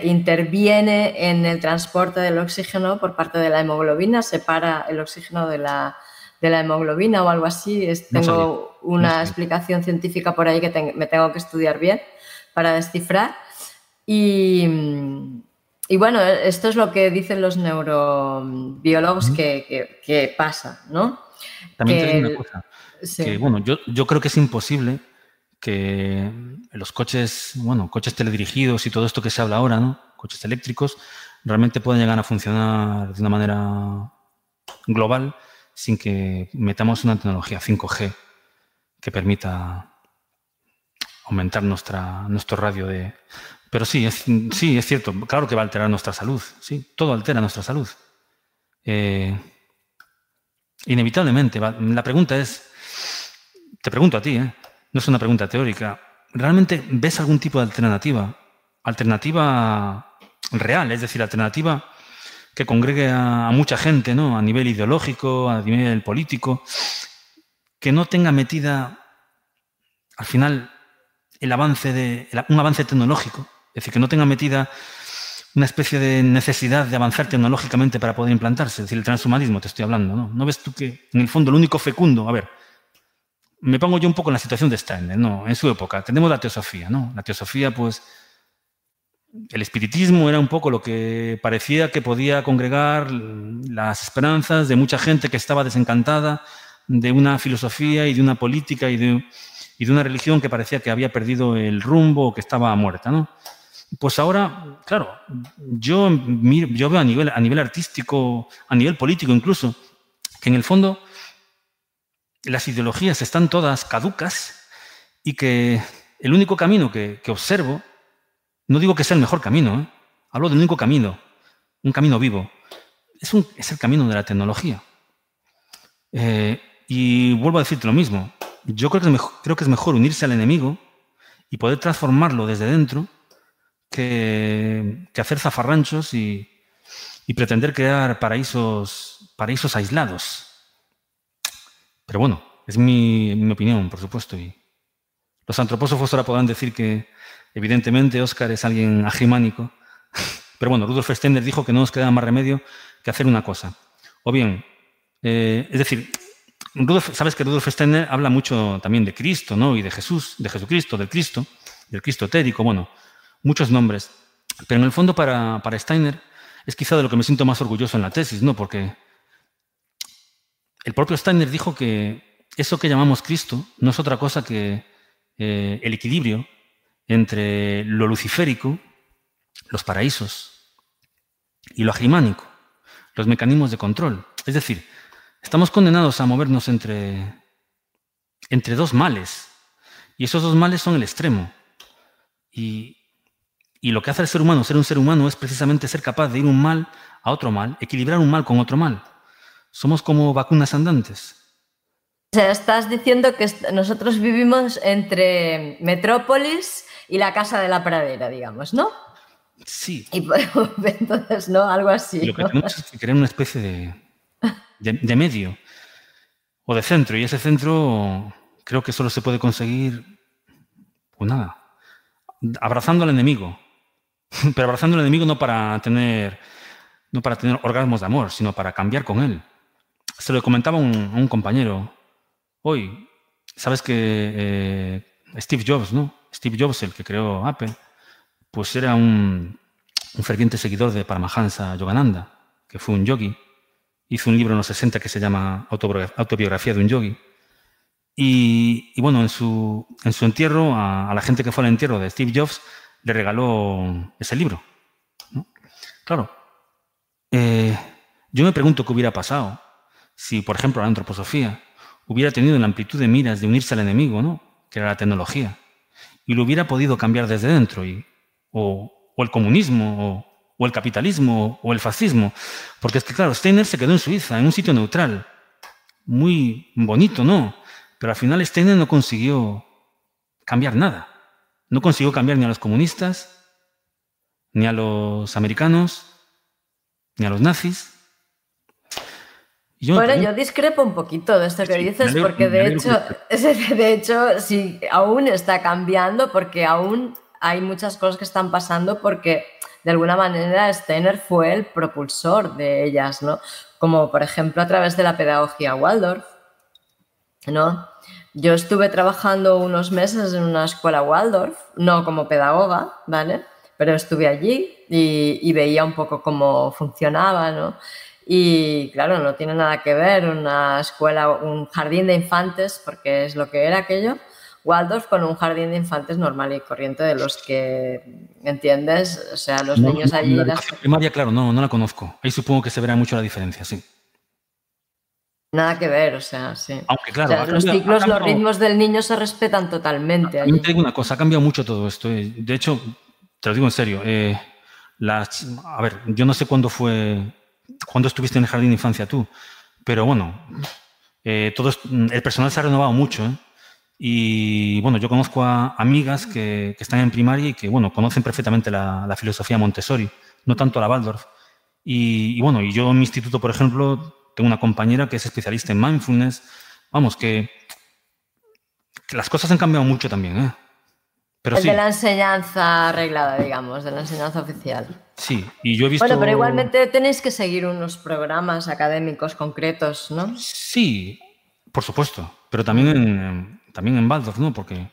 interviene en el transporte del oxígeno por parte de la hemoglobina, separa el oxígeno de la, de la hemoglobina o algo así. tengo una explicación científica por ahí que me tengo que estudiar bien para descifrar. Y, bueno, esto es lo que dicen los neurobiólogos que, pasa, ¿no?
También te digo una cosa. bueno, yo, yo creo que es imposible que los coches, bueno, coches teledirigidos y todo esto que se habla ahora, ¿no? Coches eléctricos, realmente puedan llegar a funcionar de una manera global sin que metamos una tecnología 5G que permita aumentar nuestra, nuestro radio de... Pero sí es, sí, es cierto, claro que va a alterar nuestra salud, sí, todo altera nuestra salud. Eh, inevitablemente, la pregunta es, te pregunto a ti, ¿eh? no es una pregunta teórica, ¿realmente ves algún tipo de alternativa? Alternativa real, es decir, alternativa que congregue a, mucha gente, ¿no? A nivel ideológico, a nivel político, que no tenga metida al final el avance de un avance tecnológico, es decir, que no tenga metida una especie de necesidad de avanzar tecnológicamente para poder implantarse, es decir, el transhumanismo te estoy hablando, ¿no? ¿No ves tú que en el fondo el único fecundo, a ver, me pongo yo un poco en la situación de Steiner, ¿no? En su época tenemos la teosofía, ¿no? La teosofía, pues, el espiritismo era un poco lo que parecía que podía congregar las esperanzas de mucha gente que estaba desencantada de una filosofía y de una política y de, una religión que parecía que había perdido el rumbo o que estaba muerta. ¿no? Pues ahora, claro, yo, yo veo a nivel, a nivel artístico, a nivel político incluso, que en el fondo las ideologías están todas caducas y que el único camino que observo no digo que sea el mejor camino, ¿eh? hablo del único camino, un camino vivo. Es, el camino de la tecnología. Eh, y vuelvo a decirte lo mismo. Yo creo que, es mejor, unirse al enemigo y poder transformarlo desde dentro que, hacer zafarranchos y, pretender crear paraísos, paraísos aislados. Pero bueno, es mi, mi opinión, por supuesto. Y los antropósofos ahora podrán decir que, Evidentemente, Oscar es alguien agimánico, pero bueno, Rudolf Steiner dijo que no nos queda más remedio que hacer una cosa. O bien, eh, es decir, sabes que Rudolf Steiner habla mucho también de Cristo, ¿no? Y de Jesús, de Jesucristo, del Cristo, del Cristo etérico, bueno, muchos nombres. Pero en el fondo para, para Steiner es quizá de lo que me siento más orgulloso en la tesis, ¿no? Porque el propio Steiner dijo que eso que llamamos Cristo no es otra cosa que eh, el equilibrio entre lo luciférico, los paraísos, y lo agimánico, los mecanismos de control. Es decir, estamos condenados a movernos entre, entre dos males. Y esos dos males son el extremo. Y, y lo que hace al ser humano ser un ser humano es precisamente ser capaz de ir un mal a otro mal, equilibrar un mal con otro mal. Somos como vacunas andantes.
O sea, estás diciendo que nosotros vivimos entre Metrópolis y la Casa de la Pradera, digamos, ¿no?
Sí.
Y entonces, ¿no? Algo así.
lo que tenemos es que crear una especie de, de, medio o de centro. Y ese centro creo que solo se puede conseguir, pues nada, abrazando al enemigo. Pero abrazando al enemigo no para tener, no para tener orgasmos de amor, sino para cambiar con él. Se lo comentaba a un, compañero hoy. Sabes que eh, Steve Jobs, ¿no? Steve Jobs, el que creó Apple, pues era un, ferviente seguidor de Paramahansa Yogananda, que fue un yogi. Hizo un libro en los 60 que se llama Autobiografía de un yogi. Y, bueno, en su, en su entierro, a, la gente que fue al entierro de Steve Jobs, le regaló ese libro. Claro, eh, yo me pregunto qué hubiera pasado si, por ejemplo, la antroposofía hubiera tenido la amplitud de miras de unirse al enemigo, ¿no? que era la tecnología, y lo hubiera podido cambiar desde dentro y o, el comunismo, o, el capitalismo, o el fascismo. Porque es que, claro, Steiner se quedó en Suiza, en un sitio neutral. Muy bonito, ¿no? Pero al final Steiner no consiguió cambiar nada. No consiguió cambiar ni a los comunistas, ni a los americanos, ni a los nazis.
Bueno, yo discrepo un poquito de esto que dices, porque de hecho, de hecho, sí, aún está cambiando, porque aún hay muchas cosas que están pasando porque de alguna manera Steiner fue el propulsor de ellas, ¿no? Como por ejemplo a través de la pedagogía Waldorf, ¿no? Yo estuve trabajando unos meses en una escuela Waldorf, no como pedagoga, ¿vale? Pero estuve allí y, y veía un poco cómo funcionaba, ¿no? Y claro, no tiene nada que ver una escuela, un jardín de infantes, porque es lo que era aquello, Waldorf con un jardín de infantes normal y corriente de los que, ¿entiendes? O sea, los niños allí...
La primaria, claro, no, no la conozco. Ahí supongo que se verá mucho la diferencia, sí.
Nada que ver, o sea, sí.
Aunque claro,
los ciclos, los ritmos del niño se respetan totalmente.
A, mí te digo una cosa, ha cambiado mucho todo esto. Eh. De hecho, te lo digo en serio, eh, las, a ver, yo no sé cuándo fue, cuándo estuviste en el jardín de infancia tú, pero bueno, eh, todo, el personal se ha renovado mucho. ¿eh? Y bueno, yo conozco a amigas que, están en primaria y que bueno, conocen perfectamente la, filosofía Montessori, no tanto la Waldorf. Y, bueno, y yo en mi instituto, por ejemplo, tengo una compañera que es especialista en mindfulness. Vamos, que, las cosas han cambiado mucho también, ¿eh?
Pero de la enseñanza arreglada, digamos, de la enseñanza oficial.
Sí, y yo he visto...
Bueno, pero igualmente tenéis que seguir unos programas académicos concretos, ¿no?
Sí, por supuesto, pero también en, también en ¿no? Porque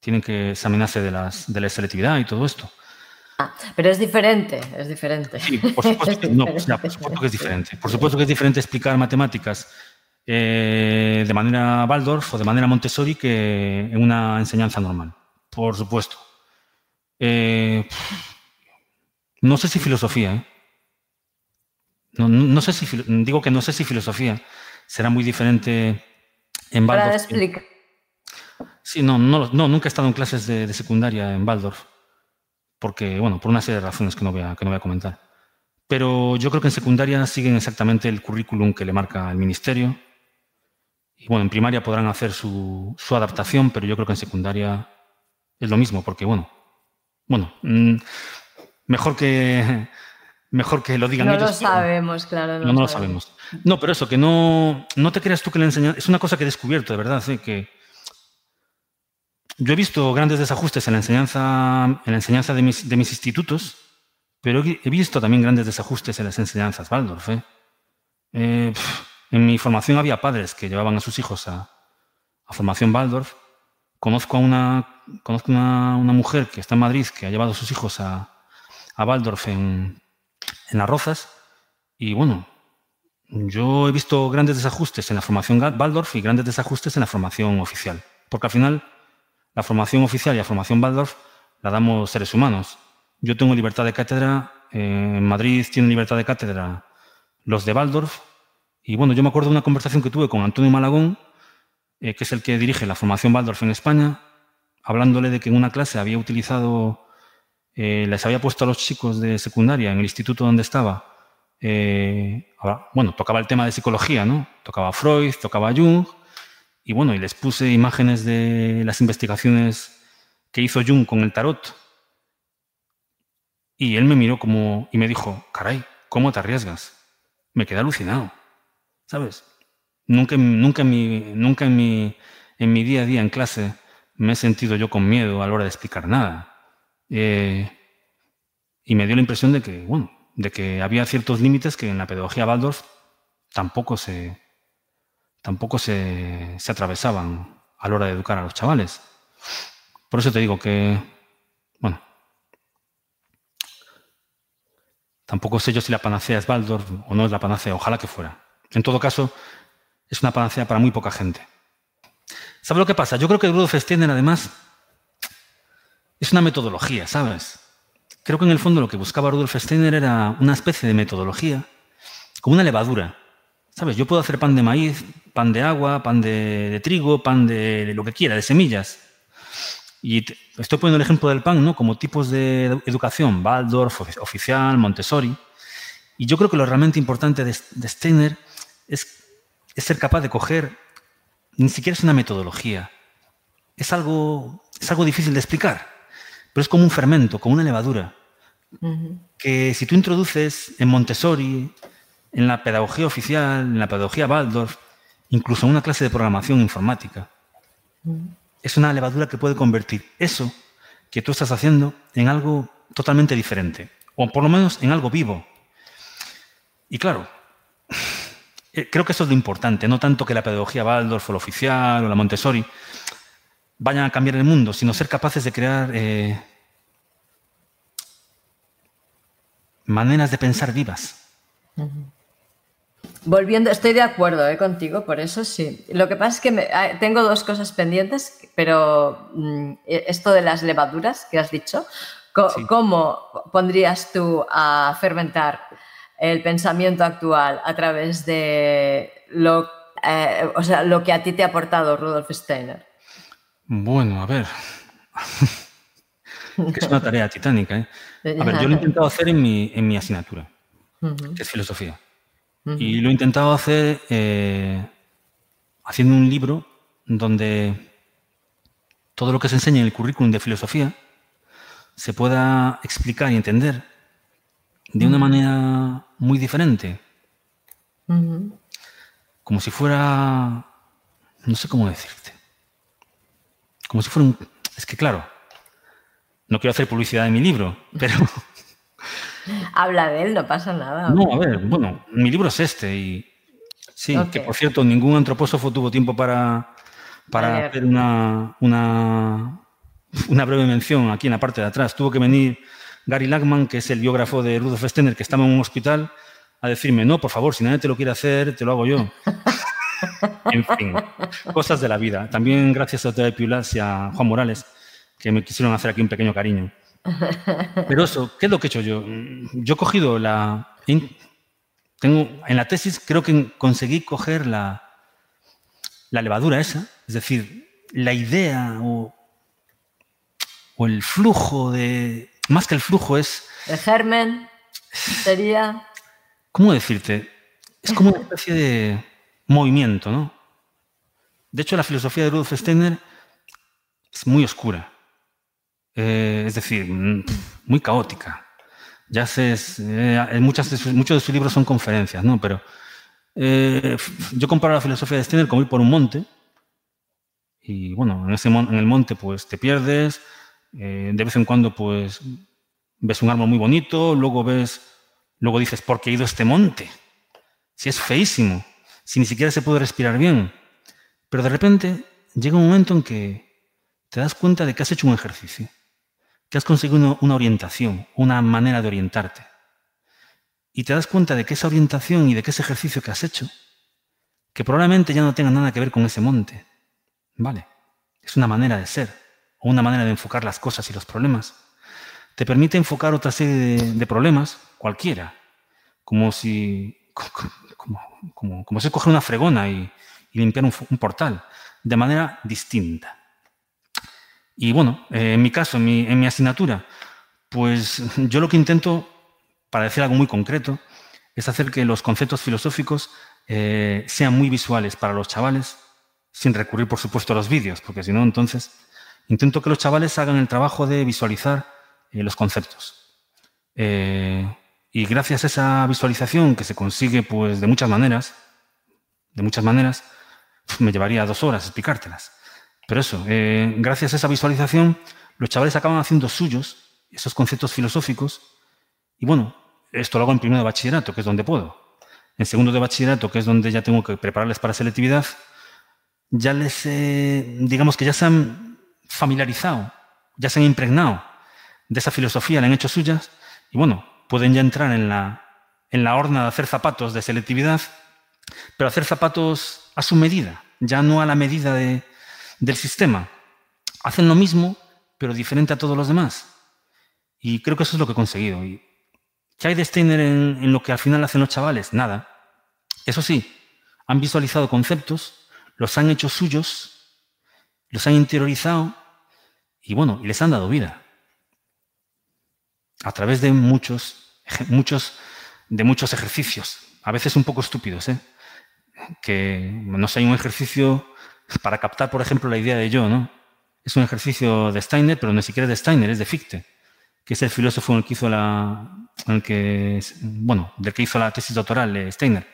tienen que examinarse de, las, de la selectividad y todo esto.
Ah, pero es diferente, es diferente.
Sí, por supuesto, que, no, por supuesto que es diferente. Por supuesto que es diferente explicar matemáticas eh, de manera Waldorf o de manera Montessori que en una enseñanza normal. Por supuesto. Eh, no sé si filosofía, ¿eh? No, no, sé si, digo que no sé si filosofía será muy diferente en Waldorf. Para
explicar
Sí, no, no, nunca he estado en clases de, secundaria en Waldorf, porque, bueno, por una serie de razones que no, voy a, que no voy a comentar. Pero yo creo que en secundaria siguen exactamente el currículum que le marca el ministerio. Y bueno, en primaria podrán hacer su, su adaptación, pero yo creo que en secundaria es lo mismo, porque bueno, bueno, mm, mejor que mejor que lo digan
no
ellos.
No lo sabemos, claro.
No, no, lo sabemos. No, pero eso, que no, no te creas tú que le enseñan. Es una cosa que he descubierto, de verdad, ¿eh? que yo he visto grandes desajustes en la enseñanza, en la enseñanza de, mis, institutos, pero he visto también grandes desajustes en las enseñanzas Waldorf. ¿eh? Eh, en mi formación había padres que llevaban a sus hijos a, formación Waldorf. Conozco a una, conozco una, mujer que está en Madrid que ha llevado a sus hijos a, a Waldorf en, Las Rozas. Y bueno, yo he visto grandes desajustes en la formación Waldorf y grandes desajustes en la formación oficial. Porque al final la formación oficial y la formación Waldorf la damos seres humanos. Yo tengo libertad de cátedra, en Madrid tienen libertad de cátedra los de Waldorf, y bueno, yo me acuerdo de una conversación que tuve con Antonio Malagón, que es el que dirige la formación Waldorf en España, hablándole de que en una clase había utilizado, les había puesto a los chicos de secundaria en el instituto donde estaba, bueno, tocaba el tema de psicología, ¿no? Tocaba Freud, tocaba Jung, y bueno, y les puse imágenes de las investigaciones que hizo Jung con el tarot. Y él me miró como y me dijo, caray, ¿cómo te arriesgas? Me quedé alucinado, ¿sabes? Nunca, nunca, en, mi, nunca en, mi, en mi día a día en clase me he sentido yo con miedo a la hora de explicar nada. Eh, y me dio la impresión de que, bueno, de que había ciertos límites que en la pedagogía Waldorf tampoco se, tampoco se, se atravesaban a la hora de educar a los chavales. Por eso te digo que, bueno, tampoco sé yo si la panacea es Baldor o no es la panacea, ojalá que fuera. En todo caso, es una panacea para muy poca gente. ¿Sabes lo que pasa? Yo creo que Rudolf Steiner, además, es una metodología, ¿sabes? Creo que en el fondo lo que buscaba Rudolf Steiner era una especie de metodología, como una levadura. ¿Sabes? Yo puedo hacer pan de maíz, pan de agua, pan de, trigo, pan de, lo que quiera, de semillas. Y estoy poniendo el ejemplo del pan, ¿no? Como tipos de educación, Waldorf, oficial, Montessori. Y yo creo que lo realmente importante de, Steiner es, ser capaz de coger, ni siquiera es una metodología, es algo, es algo difícil de explicar, pero es como un fermento, como una levadura, que si tú introduces en Montessori, en la pedagogía oficial, en la pedagogía Waldorf, incluso en una clase de programación informática, es una levadura que puede convertir eso que tú estás haciendo en algo totalmente diferente, o por lo menos en algo vivo. Y claro, eh, creo que eso es lo importante, no tanto que la pedagogía Waldorf o la oficial o la Montessori vayan a cambiar el mundo, sino ser capaces de crear eh, maneras de pensar vivas.
Volviendo, estoy de acuerdo eh, contigo, por eso sí. Lo que pasa es que ah, tengo dos cosas pendientes, pero mm, e, esto de las levaduras que has dicho, ¿cómo pondrías tú a fermentar el pensamiento actual a través de lo, eh, o sea, lo que a ti te ha aportado Rudolf Steiner?
Bueno, a ver. es una tarea titánica. ¿eh? A ver, yo lo he intentado hacer en mi, en mi asignatura, que es filosofía. Y lo he intentado hacer eh, haciendo un libro donde todo lo que se enseña en el currículum de filosofía se pueda explicar y entender de una manera muy diferente. Como si fuera, no sé cómo decirte, como si fuera un... Es que claro, no quiero hacer publicidad de mi libro, pero
Habla de él, no pasa nada.
No, a ver, bueno, mi libro es este y sí, que por cierto, ningún antropósofo tuvo tiempo para, para hacer una, una, una, breve mención aquí en la parte de atrás. Tuvo que venir Gary Lachman, que es el biógrafo de Rudolf Steiner, que estaba en un hospital, a decirme, no, por favor, si nadie te lo quiere hacer, te lo hago yo. en fin, cosas de la vida. También gracias a Teo Piulas y a Juan Morales, que me quisieron hacer aquí un pequeño cariño. Pero eso, ¿qué es lo que he hecho yo? Yo he cogido la... Tengo, en la tesis creo que conseguí coger la, la levadura esa, es decir, la idea o, o el flujo de... Más que el flujo es...
El germen sería...
¿Cómo decirte? Es como una especie de movimiento, ¿no? De hecho, la filosofía de Rudolf Steiner es muy oscura. Eh, es decir, mm, muy caótica. Ya sé, eh, muchos de sus libros son conferencias, ¿no? Pero eh, yo comparo la filosofía de Steiner como ir por un monte y, bueno, en, ese en el monte pues te pierdes, de vez en cuando pues ves un árbol muy bonito, luego ves, luego dices, ¿por qué he ido a este monte? Si es feísimo, si ni siquiera se puede respirar bien. Pero de repente llega un momento en que te das cuenta de que has hecho un ejercicio que has conseguido una orientación, una manera de orientarte. Y te das cuenta de que esa orientación y de que ese ejercicio que has hecho, que probablemente ya no tenga nada que ver con ese monte, ¿vale? Es una manera de ser, o una manera de enfocar las cosas y los problemas. Te permite enfocar otra serie de, problemas, cualquiera, como si, como, como, si coger una fregona y, limpiar un, portal. de manera distinta. Y bueno, eh, en mi caso, en mi, asignatura, pues yo lo que intento, para decir algo muy concreto, es hacer que los conceptos filosóficos eh, sean muy visuales para los chavales, sin recurrir, por supuesto, a los vídeos, porque si no, entonces intento que los chavales hagan el trabajo de visualizar eh, los conceptos. Y gracias a esa visualización que se consigue pues, de muchas maneras, de muchas maneras, me llevaría dos horas explicártelas. Pero eso, eh, gracias a esa visualización, los chavales acaban haciendo suyos esos conceptos filosóficos. Y bueno, esto lo hago en primero de bachillerato, que es donde puedo. En segundo de bachillerato, que es donde ya tengo que prepararles para selectividad, ya les, digamos que ya se han familiarizado, ya se han impregnado de esa filosofía, la han hecho suyas, y bueno, pueden ya entrar en la, en la horna de hacer zapatos de selectividad, pero hacer zapatos a su medida, ya no a la medida del sistema. Hacen lo mismo, pero diferente a todos los demás. Y creo que eso es lo que he conseguido. Y ¿Qué hay de Steiner en, lo que al final hacen los chavales? Nada. Eso sí, han visualizado conceptos, los han hecho suyos, los han interiorizado y bueno, les han dado vida. A través de muchos, de muchos ejercicios, a veces un poco estúpidos, ¿eh? que no sé, hay un ejercicio para captar, por ejemplo, la idea de yo, ¿no? Es un ejercicio de Steiner, pero no siquiera de Steiner, es de Fichte, que es el filósofo en el que hizo la, en el que, bueno, del que hizo la tesis doctoral de Steiner.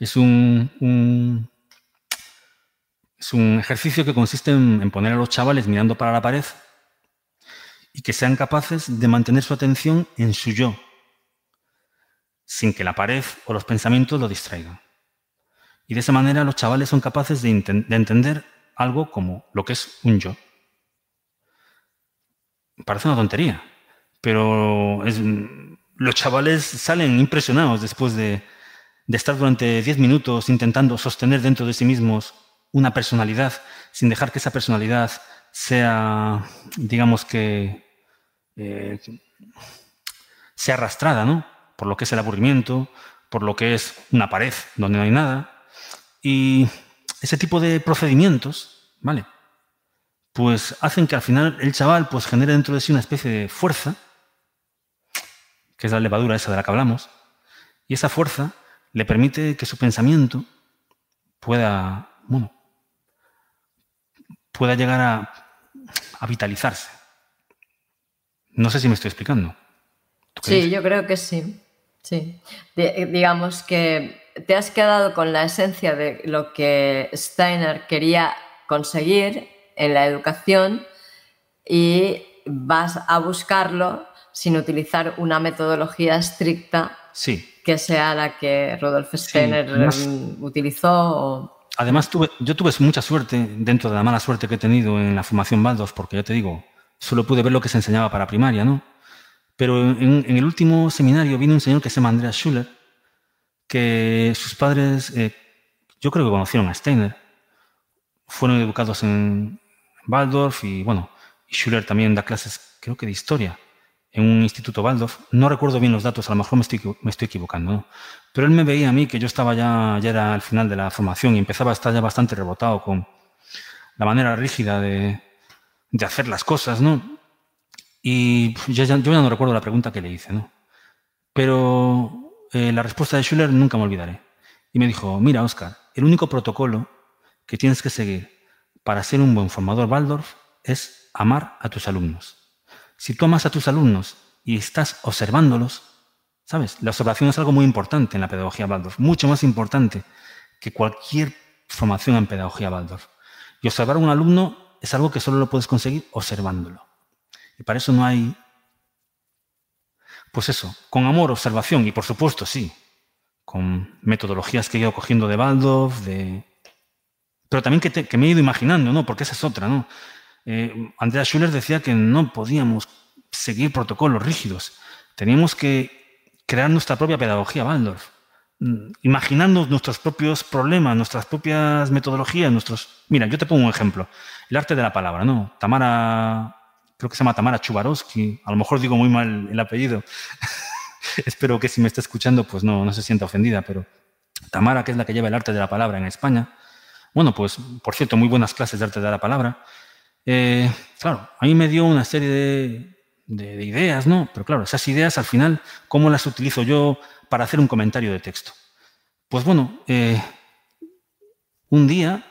Es un, es un ejercicio que consiste en, poner a los chavales mirando para la pared y que sean capaces de mantener su atención en su yo, sin que la pared o los pensamientos lo distraigan. Y de esa manera los chavales son capaces de, entender algo como lo que es un yo. Parece una tontería, pero los chavales salen impresionados después de, estar durante 10 minutos intentando sostener dentro de sí mismos una personalidad sin dejar que esa personalidad sea, digamos que, eh, sea arrastrada, ¿no? Por lo que es el aburrimiento, por lo que es una pared donde no hay nada, y ese tipo de procedimientos, ¿vale? Pues hacen que al final el chaval pues genere dentro de sí una especie de fuerza, que es la levadura esa de la que hablamos, y esa fuerza le permite que su pensamiento pueda, bueno, pueda llegar a, vitalizarse. No sé si me estoy explicando.
Sí, yo creo que sí. Sí. digamos que te has quedado con la esencia de lo que Steiner quería conseguir en la educación y vas a buscarlo sin utilizar una metodología estricta que sea la que Rudolf Steiner mm, utilizó.
Además, tuve, yo tuve mucha suerte dentro de la mala suerte que he tenido en la formación Baldos, porque ya te digo, solo pude ver lo que se enseñaba para primaria, ¿no? Pero en, el último seminario vino un señor que se llama Andreas Schuller, que sus padres, eh, yo creo que conocieron a Steiner, fueron educados en Waldorf y bueno, y Schuller también da clases, creo que de historia, en un instituto Waldorf. No recuerdo bien los datos, a lo mejor me estoy, me estoy equivocando, pero él me veía a mí que yo estaba ya, ya era al final de la formación y empezaba a estar ya bastante rebotado con la manera rígida de, hacer las cosas, ¿no? Y yo ya, yo ya no recuerdo la pregunta que le hice, ¿no? Pero eh, la respuesta de Schuller nunca me olvidaré. Y me dijo, mira, Oscar, el único protocolo que tienes que seguir para ser un buen formador Waldorf es amar a tus alumnos. Si tú amas a tus alumnos y estás observándolos, ¿sabes? La observación es algo muy importante en la pedagogía Waldorf, mucho más importante que cualquier formación en pedagogía Waldorf. Y observar a un alumno es algo que solo lo puedes conseguir observándolo. Y para eso no hay pues eso, con amor, observación y por supuesto, sí, con metodologías que he ido cogiendo de Waldorf, de... pero también que, me he ido imaginando, ¿no? Porque esa es otra, ¿no? Eh, Andrea Schuller decía que no podíamos seguir protocolos rígidos, teníamos que crear nuestra propia pedagogía Waldorf, mm, imaginando nuestros propios problemas, nuestras propias metodologías, nuestros... Mira, yo te pongo un ejemplo, el arte de la palabra, ¿no? Tamara creo que se llama Tamara Chubarovsky, a lo mejor digo muy mal el apellido. Espero que si me está escuchando, pues no, no se sienta ofendida, pero Tamara, que es la que lleva el arte de la palabra en España, Bueno, pues, por cierto, muy buenas clases de arte de la palabra. Eh, claro, a mí me dio una serie de, ideas, ¿no? Pero claro, esas ideas al final, ¿cómo las utilizo yo para hacer un comentario de texto? Pues bueno, eh, un día,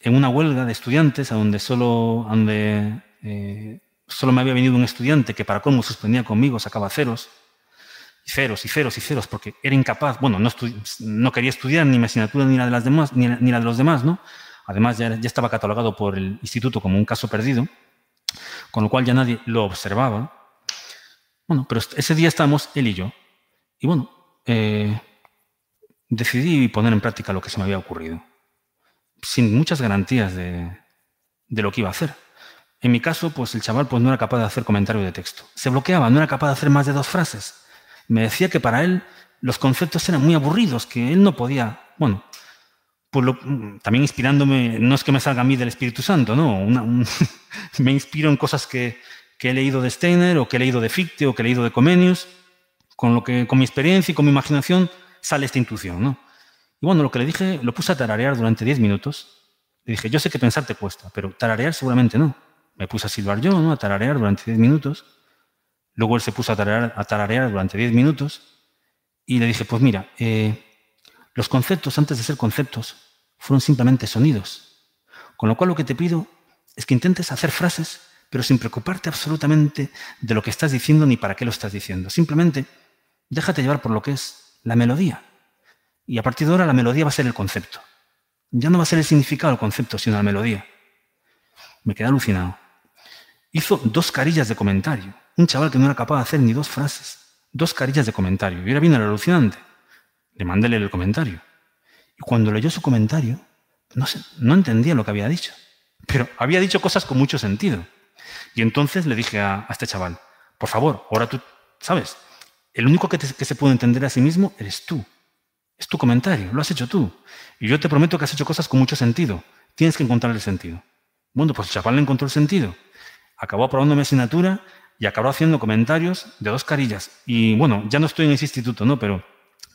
en una huelga de estudiantes, donde solo, donde, eh, solo me había venido un estudiante que para cómo suspendía conmigo, sacaba ceros, y ceros y ceros y ceros, porque era incapaz, bueno, no, no quería estudiar ni mi asignatura ni la de las demás, ni, la de los demás, ¿no? Además, ya, ya estaba catalogado por el instituto como un caso perdido, con lo cual ya nadie lo observaba. Bueno, pero ese día estábamos él y yo. Y bueno, eh, decidí poner en práctica lo que se me había ocurrido, sin muchas garantías de, de, lo que iba a hacer. En mi caso, pues el chaval pues, no era capaz de hacer comentario de texto. Se bloqueaba, no era capaz de hacer más de dos frases me decía que para él los conceptos eran muy aburridos, que él no podía, bueno, pues también inspirándome, no es que me salga a mí del Espíritu Santo, no, me inspiro en cosas que, he leído de Steiner o que he leído de Fichte o que he leído de Comenius, con, lo que, con mi experiencia y con mi imaginación sale esta intuición, ¿no? Y bueno, lo que le dije, lo puse a tararear durante 10 minutos. Le dije, yo sé que pensar te cuesta, pero tararear seguramente no. Me puse a silbar yo, ¿no? A tararear durante 10 minutos. Luego él se puso a tararear, durante 10 minutos y le dije, pues mira, eh, los conceptos antes de ser conceptos fueron simplemente sonidos. Con lo cual lo que te pido es que intentes hacer frases, pero sin preocuparte absolutamente de lo que estás diciendo ni para qué lo estás diciendo. Simplemente déjate llevar por lo que es la melodía. Y a partir de ahora la melodía va a ser el concepto. Ya no va a ser el significado del concepto, sino la melodía. Me quedé alucinado. Hizo dos carillas de comentario un chaval que no era capaz de hacer ni dos frases, dos carillas de comentario. Y era bien alucinante. Le mandé el comentario. Y cuando leyó su comentario, no, sé, entendía lo que había dicho. Pero había dicho cosas con mucho sentido. Y entonces le dije a, este chaval, por favor, ahora tú, ¿sabes? El único que, que se puede entender a sí mismo eres tú. Es tu comentario, lo has hecho tú. Y yo te prometo que has hecho cosas con mucho sentido. Tienes que encontrar el sentido. Bueno, pues el chaval le encontró el sentido. Acabó aprobando mi asignatura y acabó haciendo comentarios de dos carillas. Y bueno, ya no estoy en ese instituto, ¿no? Pero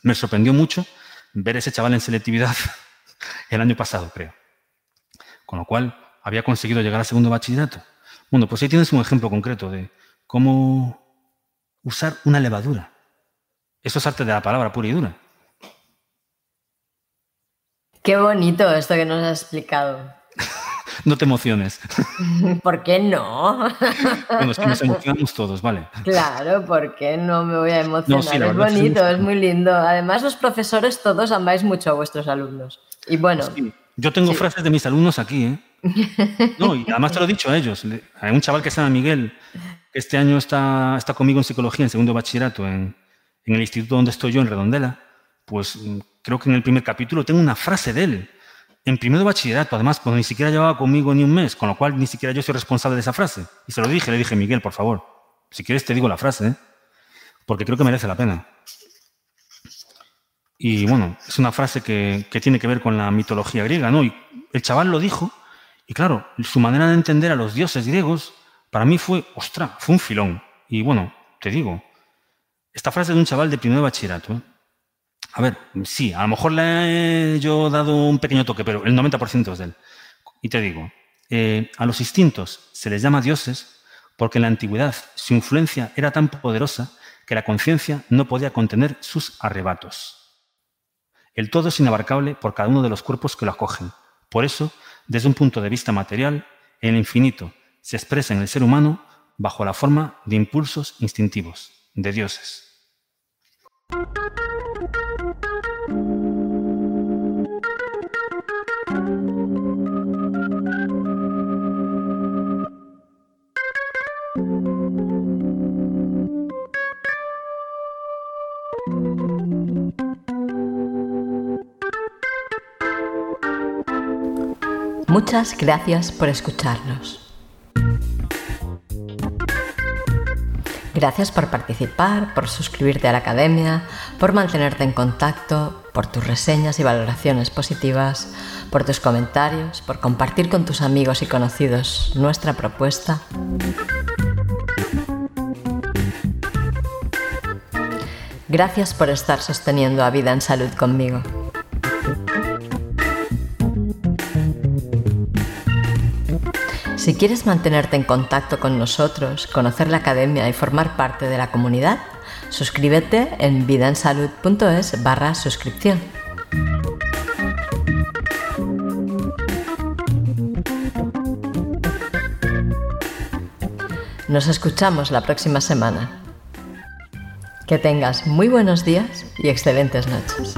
me sorprendió mucho ver ese chaval en selectividad el año pasado, creo. Con lo cual, había conseguido llegar al segundo bachillerato. Bueno, pues ahí tienes un ejemplo concreto de cómo usar una levadura. Eso es arte de la palabra pura y dura.
Qué bonito esto que nos has explicado.
no te emociones.
¿Por qué no?
bueno, es que nos emocionamos todos, ¿vale?
Claro, ¿por qué no me voy a emocionar? es bonito, es muy lindo. Además, los profesores todos amáis mucho a vuestros alumnos. Y bueno.
Yo tengo frases de mis alumnos aquí, ¿eh? No, y además te lo he dicho a ellos. Hay un chaval que se llama Miguel, que este año está, está conmigo en psicología, en segundo bachillerato, en, en el instituto donde estoy yo, en Redondela. Pues mm, creo que en el primer capítulo tengo una frase de él en primero bachillerato, además, cuando ni siquiera llevaba conmigo ni un mes, con lo cual ni siquiera yo soy responsable de esa frase. Y se lo dije, le dije, Miguel, por favor, si quieres te digo la frase, ¿eh? porque creo que merece la pena. Y bueno, es una frase que, tiene que ver con la mitología griega, ¿no? Y el chaval lo dijo, y claro, su manera de entender a los dioses griegos, para mí fue, ostra, fue un filón. Y bueno, te digo, esta frase de un chaval de primero bachillerato, ¿eh? A ver, sí, a lo mejor le he yo dado un pequeño toque, pero el 90% es de él. Y te digo, eh, a los instintos se les llama dioses porque en la antigüedad su influencia era tan poderosa que la conciencia no podía contener sus arrebatos. El todo es inabarcable por cada uno de los cuerpos que lo acogen. Por eso, desde un punto de vista material, el infinito se expresa en el ser humano bajo la forma de impulsos instintivos, de dioses.
Muchas gracias por escucharnos. Gracias por participar, por suscribirte a la academia, por mantenerte en contacto, por tus reseñas y valoraciones positivas, por tus comentarios, por compartir con tus amigos y conocidos nuestra propuesta. Gracias por estar sosteniendo a Vida en Salud conmigo. Si quieres mantenerte en contacto con nosotros, conocer la academia y formar parte de la comunidad, suscríbete en vidaensalud.es barra suscripción. Nos escuchamos la próxima semana. Que tengas muy buenos días y excelentes noches.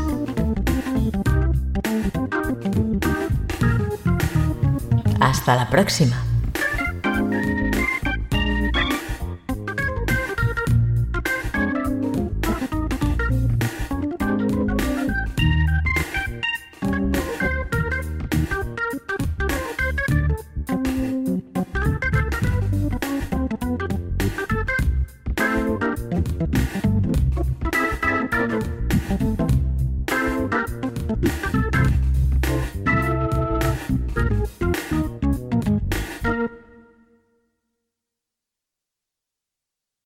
Hasta la próxima.